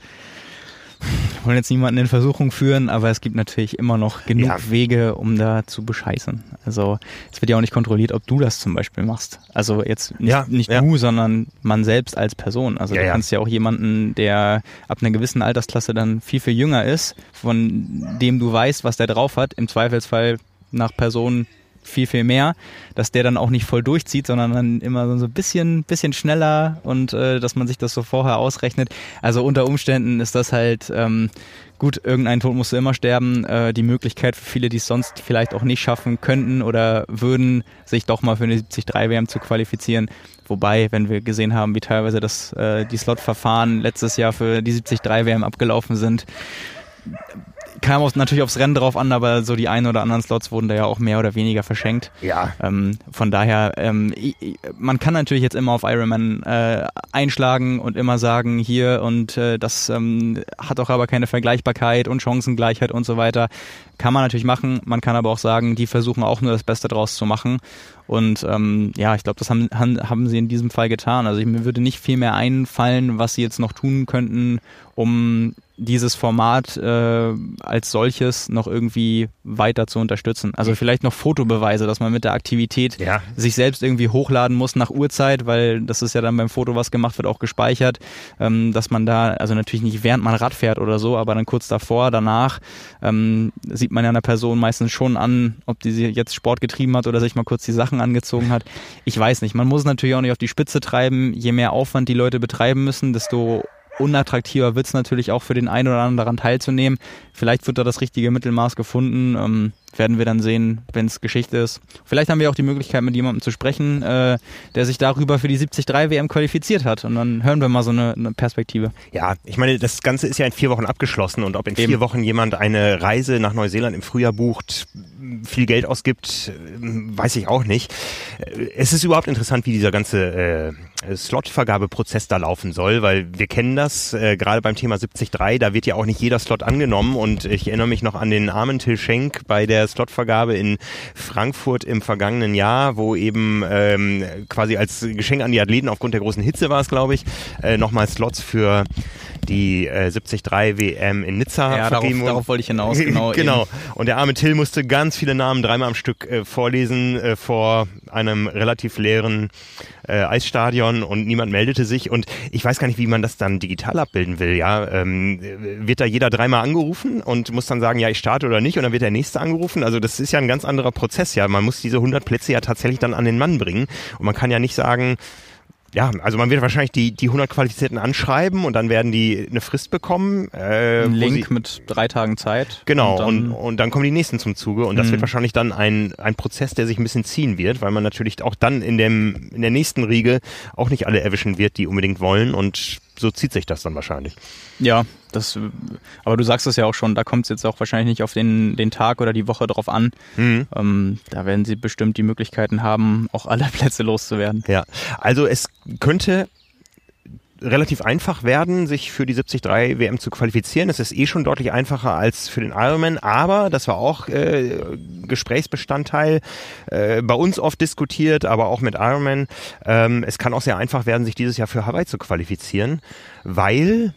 wollen jetzt niemanden in Versuchung führen, aber es gibt natürlich immer noch genug ja. Wege, um da zu bescheißen. Also es wird ja auch nicht kontrolliert, ob du das zum Beispiel machst. Also jetzt nicht, ja, nicht ja. du, sondern man selbst als Person. Also du kannst ja auch jemanden, der ab einer gewissen Altersklasse dann viel, viel jünger ist, von dem du weißt, was der drauf hat, im Zweifelsfall nach Person viel, viel mehr, dass der dann auch nicht voll durchzieht, sondern dann immer so ein bisschen, bisschen schneller und äh, dass man sich das so vorher ausrechnet. Also unter Umständen ist das halt ähm, gut, irgendein Tod musste immer sterben. Äh, die Möglichkeit für viele, die es sonst vielleicht auch nicht schaffen könnten oder würden, sich doch mal für eine 73 WM zu qualifizieren. Wobei, wenn wir gesehen haben, wie teilweise das, äh, die Slot-Verfahren letztes Jahr für die 73 WM abgelaufen sind, kam auch natürlich aufs Rennen drauf an, aber so die einen oder anderen Slots wurden da ja auch mehr oder weniger verschenkt. Ja. Ähm, von daher, ähm, man kann natürlich jetzt immer auf Ironman äh, einschlagen und immer sagen, hier und äh, das ähm, hat auch aber keine Vergleichbarkeit und Chancengleichheit und so weiter. Kann man natürlich machen. Man kann aber auch sagen, die versuchen auch nur das Beste draus zu machen. Und ähm, ja, ich glaube, das haben, haben sie in diesem Fall getan. Also mir würde nicht viel mehr einfallen, was sie jetzt noch tun könnten, um dieses Format äh, als solches noch irgendwie weiter zu unterstützen. Also vielleicht noch Fotobeweise, dass man mit der Aktivität ja. sich selbst irgendwie hochladen muss nach Uhrzeit, weil das ist ja dann beim Foto, was gemacht wird, auch gespeichert, ähm, dass man da, also natürlich nicht während man Rad fährt oder so, aber dann kurz davor, danach ähm, sieht man ja einer Person meistens schon an, ob die jetzt Sport getrieben hat oder sich mal kurz die Sachen angezogen hat. Ich weiß nicht. Man muss natürlich auch nicht auf die Spitze treiben. Je mehr Aufwand die Leute betreiben müssen, desto unattraktiver wird es natürlich auch für den einen oder anderen daran teilzunehmen. Vielleicht wird da das richtige Mittelmaß gefunden. Ähm, werden wir dann sehen, wenn es Geschichte ist. Vielleicht haben wir auch die Möglichkeit, mit jemandem zu sprechen, äh, der sich darüber für die 73 WM qualifiziert hat. Und dann hören wir mal so eine, eine, Perspektive. Ja, ich meine, das Ganze ist ja in vier Wochen abgeschlossen und ob in Eben. vier Wochen jemand eine Reise nach Neuseeland im Frühjahr bucht, viel Geld ausgibt, weiß ich auch nicht. Es ist überhaupt interessant, wie dieser ganze äh, Slotvergabeprozess da laufen soll, weil wir kennen das, äh, gerade beim Thema 73, da wird ja auch nicht jeder Slot angenommen. Und ich erinnere mich noch an den armen Till Schenk bei der Slotvergabe in Frankfurt im vergangenen Jahr, wo eben ähm, quasi als Geschenk an die Athleten aufgrund der großen Hitze war es, glaube ich, äh, nochmal Slots für die äh, 73 WM in Nizza ja, vergeben darauf, darauf wollte ich hinaus, genau. genau. Und der arme Till musste ganz viele Namen dreimal am Stück äh, vorlesen äh, vor einem relativ leeren äh, Eisstadion und niemand meldete sich und ich weiß gar nicht, wie man das dann digital abbilden will. Ja, ähm, wird da jeder dreimal angerufen und muss dann sagen, ja, ich starte oder nicht und dann wird der nächste angerufen. Also das ist ja ein ganz anderer Prozess. Ja, man muss diese 100 Plätze ja tatsächlich dann an den Mann bringen und man kann ja nicht sagen, ja, also man wird wahrscheinlich die, die 100 Qualifizierten anschreiben und dann werden die eine Frist bekommen. Äh, Ein Link sie, mit drei Tagen Zeit. Genau, und dann, und, und dann kommen die nächsten zum Zuge und das wird mhm. wahrscheinlich dann ein, ein Prozess, der sich ein bisschen ziehen wird, weil man natürlich auch dann in, dem, in der nächsten Riege auch nicht alle erwischen wird, die unbedingt wollen und so zieht sich das dann wahrscheinlich. Ja, das, aber du sagst es ja auch schon, da kommt es jetzt auch wahrscheinlich nicht auf den, den Tag oder die Woche drauf an. Mhm. Ähm, da werden sie bestimmt die Möglichkeiten haben, auch alle Plätze loszuwerden. Ja, also es könnte relativ einfach werden, sich für die 73 WM zu qualifizieren. Es ist eh schon deutlich einfacher als für den Ironman, aber das war auch äh, Gesprächsbestandteil äh, bei uns oft diskutiert, aber auch mit Ironman. Ähm, es kann auch sehr einfach werden, sich dieses Jahr für Hawaii zu qualifizieren, weil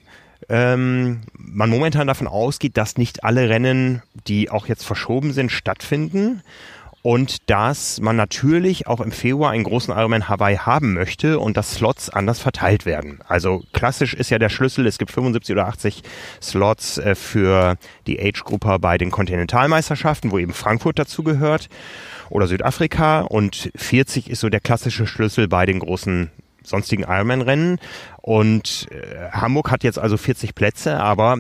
ähm, man momentan davon ausgeht, dass nicht alle Rennen, die auch jetzt verschoben sind, stattfinden und dass man natürlich auch im Februar einen großen Ironman Hawaii haben möchte und dass Slots anders verteilt werden. Also klassisch ist ja der Schlüssel, es gibt 75 oder 80 Slots äh, für die Age-Gruppe bei den Kontinentalmeisterschaften, wo eben Frankfurt dazu gehört oder Südafrika und 40 ist so der klassische Schlüssel bei den großen sonstigen Ironman-Rennen und äh, Hamburg hat jetzt also 40 Plätze, aber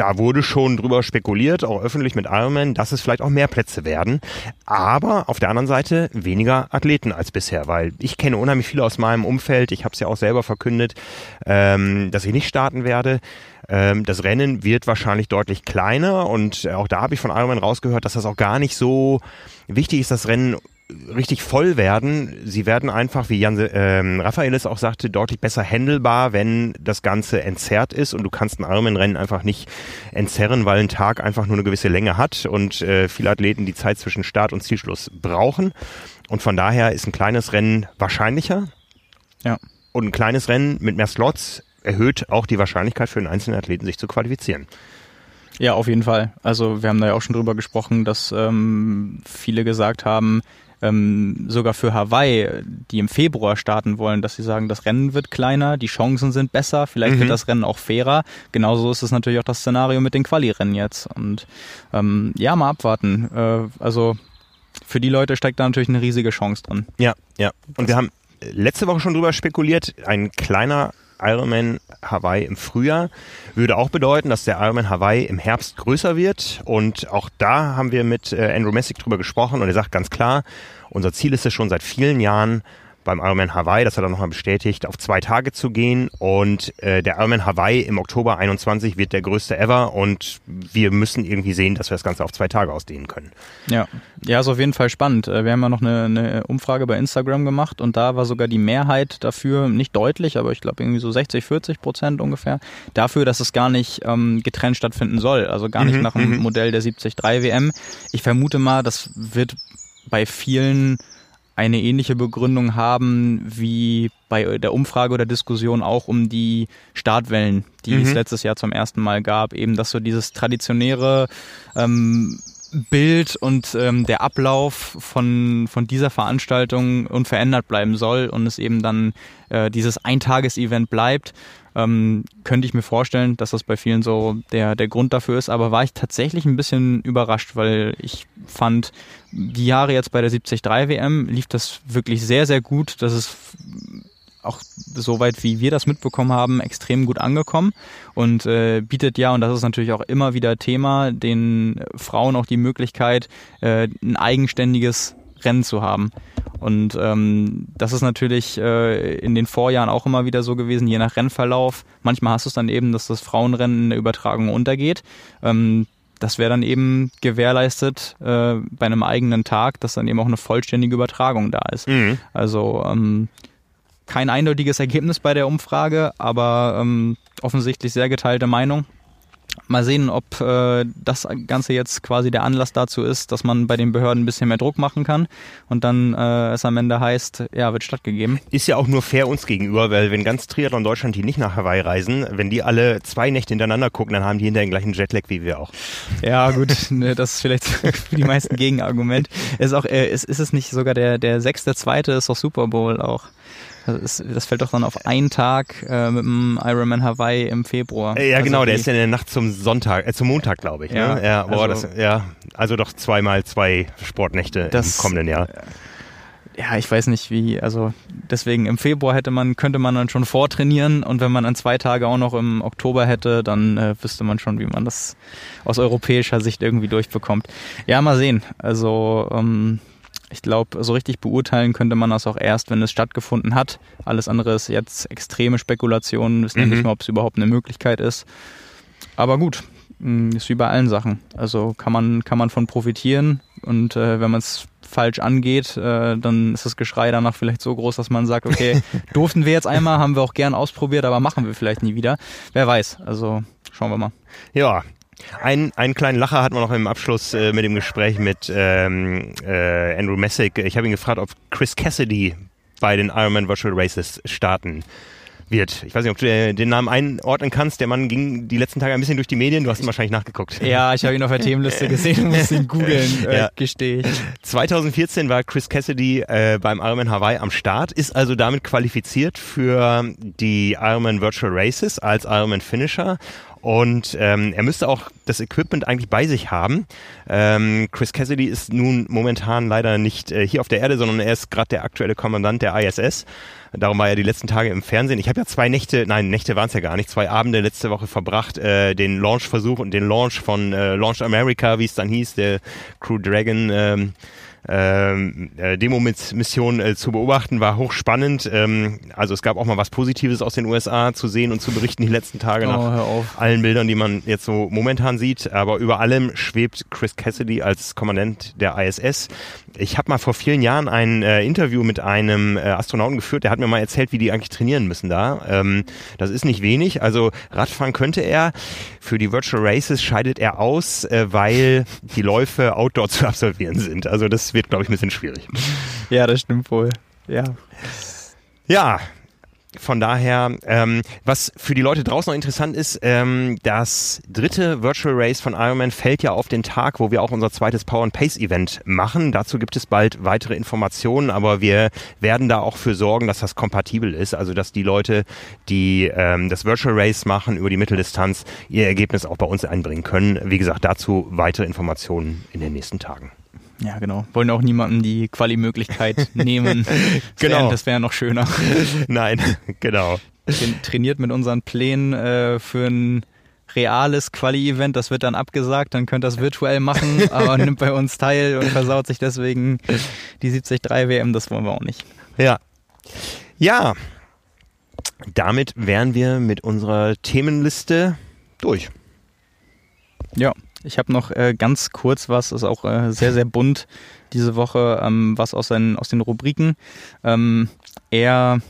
da wurde schon drüber spekuliert, auch öffentlich mit Ironman, dass es vielleicht auch mehr Plätze werden. Aber auf der anderen Seite weniger Athleten als bisher, weil ich kenne unheimlich viele aus meinem Umfeld. Ich habe es ja auch selber verkündet, ähm, dass ich nicht starten werde. Ähm, das Rennen wird wahrscheinlich deutlich kleiner und auch da habe ich von Ironman rausgehört, dass das auch gar nicht so wichtig ist, das Rennen richtig voll werden. Sie werden einfach, wie Jan ähm, Raphaelis auch sagte, deutlich besser handelbar, wenn das Ganze entzerrt ist und du kannst ein Armenrennen einfach nicht entzerren, weil ein Tag einfach nur eine gewisse Länge hat und äh, viele Athleten die Zeit zwischen Start und Zielschluss brauchen. Und von daher ist ein kleines Rennen wahrscheinlicher. Ja. Und ein kleines Rennen mit mehr Slots erhöht auch die Wahrscheinlichkeit für einen einzelnen Athleten, sich zu qualifizieren. Ja, auf jeden Fall. Also wir haben da ja auch schon drüber gesprochen, dass ähm, viele gesagt haben, ähm, sogar für Hawaii, die im Februar starten wollen, dass sie sagen, das Rennen wird kleiner, die Chancen sind besser, vielleicht mhm. wird das Rennen auch fairer. Genauso ist es natürlich auch das Szenario mit den Quali-Rennen jetzt. Und ähm, ja, mal abwarten. Äh, also für die Leute steckt da natürlich eine riesige Chance drin. Ja, ja. Und wir haben letzte Woche schon drüber spekuliert, ein kleiner Ironman Hawaii im Frühjahr würde auch bedeuten, dass der Ironman Hawaii im Herbst größer wird. Und auch da haben wir mit äh, Andrew Messick drüber gesprochen und er sagt ganz klar, unser Ziel ist es schon seit vielen Jahren, beim Ironman Hawaii, das hat er nochmal bestätigt, auf zwei Tage zu gehen. Und äh, der Ironman Hawaii im Oktober 21 wird der größte ever und wir müssen irgendwie sehen, dass wir das Ganze auf zwei Tage ausdehnen können. Ja, ja, ist auf jeden Fall spannend. Äh, wir haben ja noch eine, eine Umfrage bei Instagram gemacht und da war sogar die Mehrheit dafür, nicht deutlich, aber ich glaube irgendwie so 60, 40 Prozent ungefähr, dafür, dass es gar nicht ähm, getrennt stattfinden soll. Also gar nicht mhm, nach dem mhm. Modell der 73 WM. Ich vermute mal, das wird bei vielen eine ähnliche Begründung haben wie bei der Umfrage oder Diskussion auch um die Startwellen, die mhm. es letztes Jahr zum ersten Mal gab. Eben, dass so dieses traditionäre ähm, Bild und ähm, der Ablauf von, von dieser Veranstaltung unverändert bleiben soll und es eben dann äh, dieses Eintages-Event bleibt ähm, könnte ich mir vorstellen, dass das bei vielen so der, der Grund dafür ist. Aber war ich tatsächlich ein bisschen überrascht, weil ich fand, die Jahre jetzt bei der 73 WM lief das wirklich sehr, sehr gut. Das ist auch soweit wie wir das mitbekommen haben, extrem gut angekommen und äh, bietet ja, und das ist natürlich auch immer wieder Thema, den Frauen auch die Möglichkeit, äh, ein eigenständiges Rennen zu haben. Und ähm, das ist natürlich äh, in den Vorjahren auch immer wieder so gewesen, je nach Rennverlauf. Manchmal hast du es dann eben, dass das Frauenrennen in der Übertragung untergeht. Ähm, das wäre dann eben gewährleistet äh, bei einem eigenen Tag, dass dann eben auch eine vollständige Übertragung da ist. Mhm. Also ähm, kein eindeutiges Ergebnis bei der Umfrage, aber ähm, offensichtlich sehr geteilte Meinung. Mal sehen, ob äh, das Ganze jetzt quasi der Anlass dazu ist, dass man bei den Behörden ein bisschen mehr Druck machen kann und dann äh, es am Ende heißt, ja, wird stattgegeben. Ist ja auch nur fair uns gegenüber, weil wenn ganz Triathlon Deutschland, die nicht nach Hawaii reisen, wenn die alle zwei Nächte hintereinander gucken, dann haben die hinterher den gleichen Jetlag wie wir auch. Ja, gut, ne, das ist vielleicht für die meisten Gegenargument. Ist auch, äh, ist, ist es nicht sogar der, der sechste, zweite ist doch Super Bowl auch. Das, das, fällt doch dann auf einen Tag äh, mit dem Ironman Hawaii im Februar. Ja, also genau, der ist ja in der Nacht zum Sonntag, äh, zum Montag, glaube ich. Ja, ne? ja, boah, also, das, ja, also doch zweimal zwei Sportnächte das, im kommenden Jahr. Ja, ich weiß nicht wie, also deswegen im Februar hätte man, könnte man dann schon vortrainieren und wenn man dann zwei Tage auch noch im Oktober hätte, dann äh, wüsste man schon, wie man das aus europäischer Sicht irgendwie durchbekommt. Ja, mal sehen. Also ähm, ich glaube, so richtig beurteilen könnte man das auch erst, wenn es stattgefunden hat. Alles andere ist jetzt extreme Spekulationen, wissen mhm. ja nicht mehr, ob es überhaupt eine Möglichkeit ist. Aber gut, mm, ist wie bei allen Sachen. Also kann man, kann man von profitieren und äh, wenn man es falsch angeht, äh, dann ist das Geschrei danach vielleicht so groß, dass man sagt, okay, durften wir jetzt einmal, haben wir auch gern ausprobiert, aber machen wir vielleicht nie wieder. Wer weiß, also schauen wir mal. Ja, ein, einen kleinen Lacher hatten wir noch im Abschluss äh, mit dem Gespräch mit ähm, äh, Andrew Messick. Ich habe ihn gefragt, ob Chris Cassidy bei den Ironman Virtual Races starten wird. Ich weiß nicht, ob du den Namen einordnen kannst. Der Mann ging die letzten Tage ein bisschen durch die Medien. Du hast ihn wahrscheinlich nachgeguckt. Ja, ich habe ihn auf der Themenliste gesehen und musste ihn googeln, äh, ja. gestehe ich. 2014 war Chris Cassidy äh, beim Ironman Hawaii am Start, ist also damit qualifiziert für die Ironman Virtual Races als Ironman Finisher und ähm, er müsste auch das Equipment eigentlich bei sich haben. Ähm, Chris Cassidy ist nun momentan leider nicht äh, hier auf der Erde, sondern er ist gerade der aktuelle Kommandant der ISS. Darum war er die letzten Tage im Fernsehen. Ich habe ja zwei Nächte, nein, Nächte waren es ja gar nicht, zwei Abende letzte Woche verbracht, äh, den Launchversuch und den Launch von äh, Launch America, wie es dann hieß, der Crew Dragon. Ähm, ähm, äh, Demo-Mission äh, zu beobachten, war hochspannend. Ähm, also es gab auch mal was Positives aus den USA zu sehen und zu berichten die letzten Tage oh, nach allen Bildern, die man jetzt so momentan sieht. Aber über allem schwebt Chris Cassidy als Kommandant der ISS. Ich habe mal vor vielen Jahren ein äh, Interview mit einem äh, Astronauten geführt, der hat mir mal erzählt, wie die eigentlich trainieren müssen da. Ähm, das ist nicht wenig. Also Radfahren könnte er. Für die Virtual Races scheidet er aus, äh, weil die Läufe outdoor zu absolvieren sind. Also das wird, glaube ich, ein bisschen schwierig. Ja, das stimmt wohl. Ja. Ja, von daher, ähm, was für die Leute draußen noch interessant ist, ähm, das dritte Virtual Race von Ironman fällt ja auf den Tag, wo wir auch unser zweites Power and Pace Event machen. Dazu gibt es bald weitere Informationen, aber wir werden da auch für sorgen, dass das kompatibel ist, also dass die Leute, die ähm, das Virtual Race machen über die Mitteldistanz, ihr Ergebnis auch bei uns einbringen können. Wie gesagt, dazu weitere Informationen in den nächsten Tagen. Ja, genau. Wollen auch niemandem die Quali-Möglichkeit nehmen. genau. das wäre wär noch schöner. Nein, genau. Trainiert mit unseren Plänen äh, für ein reales Quali-Event, das wird dann abgesagt, dann könnt ihr das virtuell machen, aber nimmt bei uns teil und versaut sich deswegen die 73 WM, das wollen wir auch nicht. Ja. Ja. Damit wären wir mit unserer Themenliste durch. Ja. Ich habe noch äh, ganz kurz was, ist auch äh, sehr, sehr bunt diese Woche, ähm, was aus, den, aus den Rubriken. Ähm, eher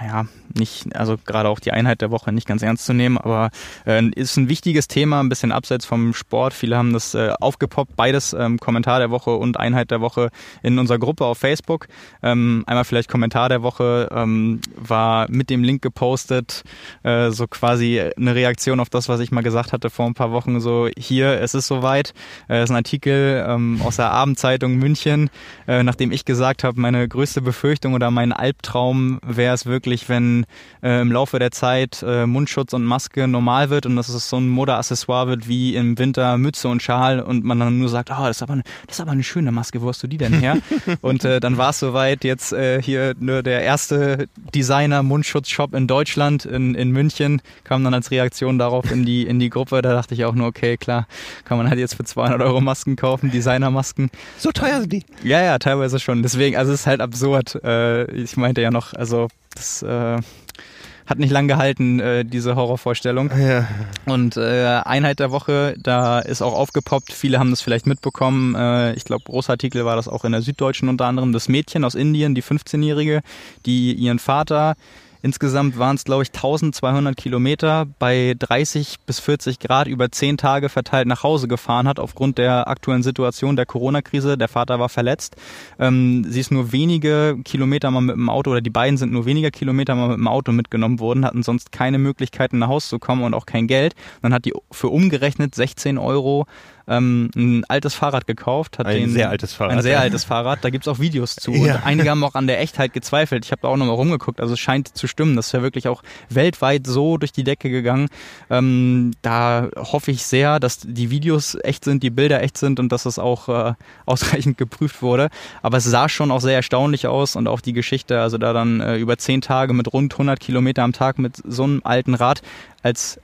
ja, nicht, also gerade auch die Einheit der Woche nicht ganz ernst zu nehmen, aber äh, ist ein wichtiges Thema, ein bisschen abseits vom Sport. Viele haben das äh, aufgepoppt, beides ähm, Kommentar der Woche und Einheit der Woche in unserer Gruppe auf Facebook. Ähm, einmal vielleicht Kommentar der Woche ähm, war mit dem Link gepostet, äh, so quasi eine Reaktion auf das, was ich mal gesagt hatte vor ein paar Wochen, so hier, es ist soweit. Äh, ist ein Artikel ähm, aus der Abendzeitung München, äh, nachdem ich gesagt habe, meine größte Befürchtung oder mein Albtraum wäre es wirklich, wenn äh, im Laufe der Zeit äh, Mundschutz und Maske normal wird und dass es so ein Modeaccessoire wird wie im Winter Mütze und Schal und man dann nur sagt, oh, das ist aber eine, das ist aber eine schöne Maske, wo hast du die denn her? und äh, dann war es soweit, jetzt äh, hier nur der erste Designer-Mundschutz-Shop in Deutschland, in, in München, kam dann als Reaktion darauf in die, in die Gruppe. Da dachte ich auch nur, okay, klar, kann man halt jetzt für 200 Euro Masken kaufen, Designer-Masken. So teuer sind die? Ja, ja, teilweise schon. Deswegen, also es ist halt absurd. Äh, ich meinte ja noch, also das äh, hat nicht lang gehalten, äh, diese Horrorvorstellung. Ja. Und äh, Einheit der Woche, da ist auch aufgepoppt, viele haben das vielleicht mitbekommen. Äh, ich glaube, Großartikel war das auch in der Süddeutschen unter anderem. Das Mädchen aus Indien, die 15-Jährige, die ihren Vater Insgesamt waren es, glaube ich, 1200 Kilometer bei 30 bis 40 Grad über 10 Tage verteilt nach Hause gefahren hat, aufgrund der aktuellen Situation der Corona-Krise. Der Vater war verletzt. Ähm, sie ist nur wenige Kilometer mal mit dem Auto, oder die beiden sind nur weniger Kilometer mal mit dem Auto mitgenommen worden, hatten sonst keine Möglichkeiten nach Hause zu kommen und auch kein Geld. dann hat die für umgerechnet 16 Euro ähm, ein altes Fahrrad gekauft. Hat ein den, sehr altes Fahrrad. Ein sehr altes Fahrrad. Da gibt's auch Videos zu. Ja. Und einige haben auch an der Echtheit gezweifelt. Ich habe da auch nochmal rumgeguckt. Also es scheint zu stimmen. Das ist ja wirklich auch weltweit so durch die Decke gegangen. Ähm, da hoffe ich sehr, dass die Videos echt sind, die Bilder echt sind und dass es auch äh, ausreichend geprüft wurde. Aber es sah schon auch sehr erstaunlich aus und auch die Geschichte, also da dann äh, über zehn Tage mit rund 100 Kilometer am Tag mit so einem alten Rad als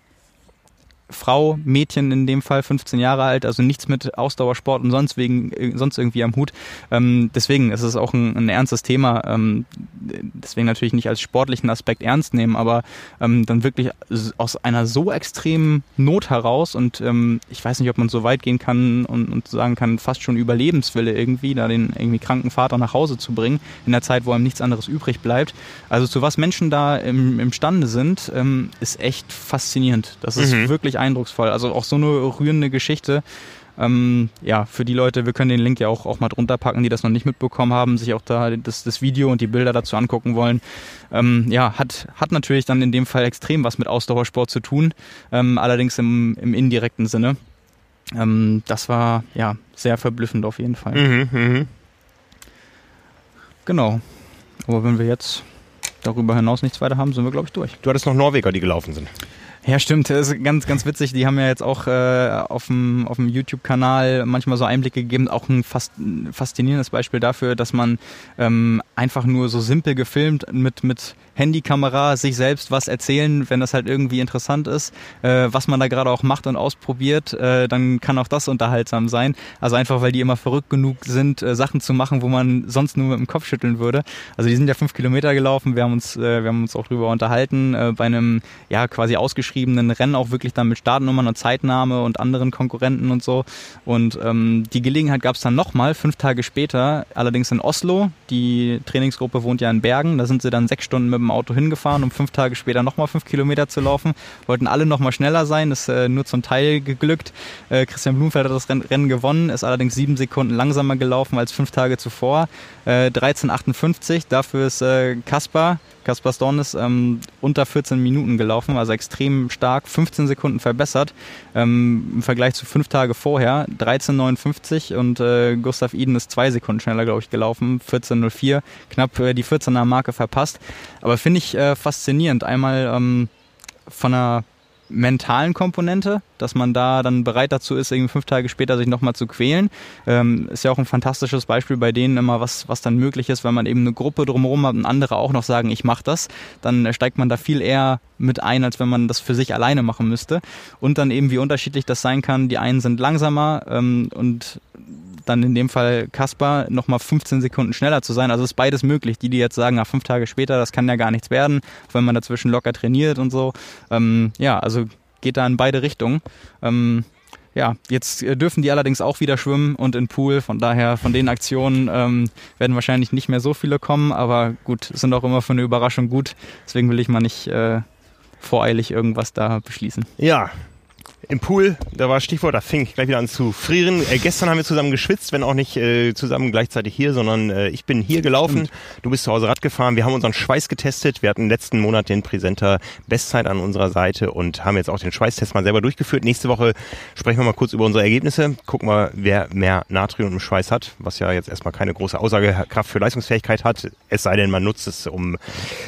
Frau, Mädchen in dem Fall, 15 Jahre alt, also nichts mit Ausdauersport und sonst wegen äh, sonst irgendwie am Hut. Ähm, deswegen ist es auch ein, ein ernstes Thema. Ähm, deswegen natürlich nicht als sportlichen Aspekt ernst nehmen, aber ähm, dann wirklich aus einer so extremen Not heraus und ähm, ich weiß nicht, ob man so weit gehen kann und, und sagen kann, fast schon Überlebenswille irgendwie, da den irgendwie kranken Vater nach Hause zu bringen, in der Zeit, wo einem nichts anderes übrig bleibt. Also zu was Menschen da im, imstande sind, ähm, ist echt faszinierend. Das ist mhm. wirklich wirklich eindrucksvoll. Also auch so eine rührende Geschichte. Ähm, ja, für die Leute, wir können den Link ja auch, auch mal drunter packen, die das noch nicht mitbekommen haben, sich auch da das, das Video und die Bilder dazu angucken wollen. Ähm, ja, hat, hat natürlich dann in dem Fall extrem was mit Ausdauersport zu tun, ähm, allerdings im, im indirekten Sinne. Ähm, das war ja sehr verblüffend auf jeden Fall. Mhm, mh. Genau. Aber wenn wir jetzt darüber hinaus nichts weiter haben, sind wir, glaube ich, durch. Du hattest noch Norweger, die gelaufen sind. Ja, stimmt. Das ist ganz, ganz witzig. Die haben ja jetzt auch äh, auf dem, auf dem YouTube-Kanal manchmal so Einblicke gegeben. Auch ein fast faszinierendes Beispiel dafür, dass man ähm, einfach nur so simpel gefilmt mit, mit Handykamera sich selbst was erzählen, wenn das halt irgendwie interessant ist, äh, was man da gerade auch macht und ausprobiert, äh, dann kann auch das unterhaltsam sein. Also einfach, weil die immer verrückt genug sind, äh, Sachen zu machen, wo man sonst nur mit dem Kopf schütteln würde. Also die sind ja fünf Kilometer gelaufen, wir haben uns, äh, wir haben uns auch drüber unterhalten, äh, bei einem ja quasi ausgeschriebenen Rennen auch wirklich dann mit Startnummern und Zeitnahme und anderen Konkurrenten und so. Und ähm, die Gelegenheit gab es dann nochmal, fünf Tage später, allerdings in Oslo. Die Trainingsgruppe wohnt ja in Bergen, da sind sie dann sechs Stunden mit dem Auto hingefahren, um fünf Tage später nochmal fünf Kilometer zu laufen. Wollten alle nochmal schneller sein, ist äh, nur zum Teil geglückt. Äh, Christian Blumfeld hat das Rennen gewonnen, ist allerdings sieben Sekunden langsamer gelaufen als fünf Tage zuvor. Äh, 13,58, dafür ist äh, Kaspar Kaspar Storn ist ähm, unter 14 Minuten gelaufen, also extrem stark, 15 Sekunden verbessert ähm, im Vergleich zu fünf Tage vorher, 13,59 und äh, Gustav Iden ist zwei Sekunden schneller, glaube ich, gelaufen, 14,04, knapp äh, die 14er Marke verpasst. Aber finde ich äh, faszinierend, einmal ähm, von einer mentalen Komponente, dass man da dann bereit dazu ist, irgendwie fünf Tage später sich nochmal zu quälen. Ähm, ist ja auch ein fantastisches Beispiel bei denen immer, was, was dann möglich ist, wenn man eben eine Gruppe drumherum hat und andere auch noch sagen, ich mache das, dann steigt man da viel eher mit ein, als wenn man das für sich alleine machen müsste. Und dann eben, wie unterschiedlich das sein kann. Die einen sind langsamer ähm, und dann in dem Fall Kaspar nochmal 15 Sekunden schneller zu sein. Also ist beides möglich. Die, die jetzt sagen, nach fünf Tage später, das kann ja gar nichts werden, wenn man dazwischen locker trainiert und so. Ähm, ja, also geht da in beide Richtungen. Ähm, ja, jetzt äh, dürfen die allerdings auch wieder schwimmen und in Pool. Von daher, von den Aktionen ähm, werden wahrscheinlich nicht mehr so viele kommen. Aber gut, sind auch immer für eine Überraschung gut. Deswegen will ich mal nicht äh, voreilig irgendwas da beschließen. Ja, im Pool, da war Stichwort, da fing ich gleich wieder an zu frieren. Äh, gestern haben wir zusammen geschwitzt, wenn auch nicht äh, zusammen gleichzeitig hier, sondern äh, ich bin hier gelaufen, du bist zu Hause Rad gefahren. Wir haben unseren Schweiß getestet. Wir hatten letzten Monat den Präsenter Bestzeit an unserer Seite und haben jetzt auch den Schweißtest mal selber durchgeführt. Nächste Woche sprechen wir mal kurz über unsere Ergebnisse. Gucken wir, wer mehr Natrium im Schweiß hat, was ja jetzt erstmal keine große Aussagekraft für Leistungsfähigkeit hat. Es sei denn, man nutzt es, um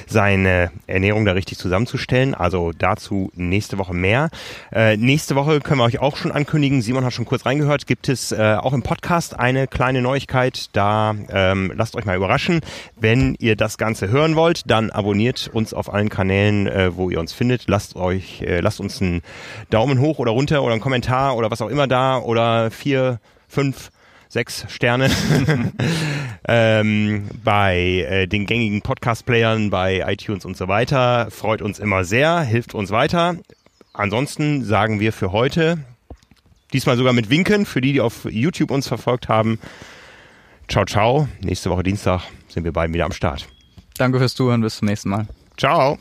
seine Ernährung da richtig zusammenzustellen. Also dazu nächste Woche mehr. Äh, nächste Woche können wir euch auch schon ankündigen. Simon hat schon kurz reingehört. Gibt es äh, auch im Podcast eine kleine Neuigkeit. Da ähm, lasst euch mal überraschen. Wenn ihr das Ganze hören wollt, dann abonniert uns auf allen Kanälen, äh, wo ihr uns findet. Lasst euch, äh, lasst uns einen Daumen hoch oder runter oder einen Kommentar oder was auch immer da oder vier, fünf sechs Sterne ähm, bei äh, den gängigen Podcast-Playern, bei iTunes und so weiter. Freut uns immer sehr, hilft uns weiter. Ansonsten sagen wir für heute, diesmal sogar mit Winken, für die, die auf YouTube uns verfolgt haben, ciao, ciao. Nächste Woche Dienstag sind wir beiden wieder am Start. Danke fürs Zuhören, bis zum nächsten Mal. Ciao.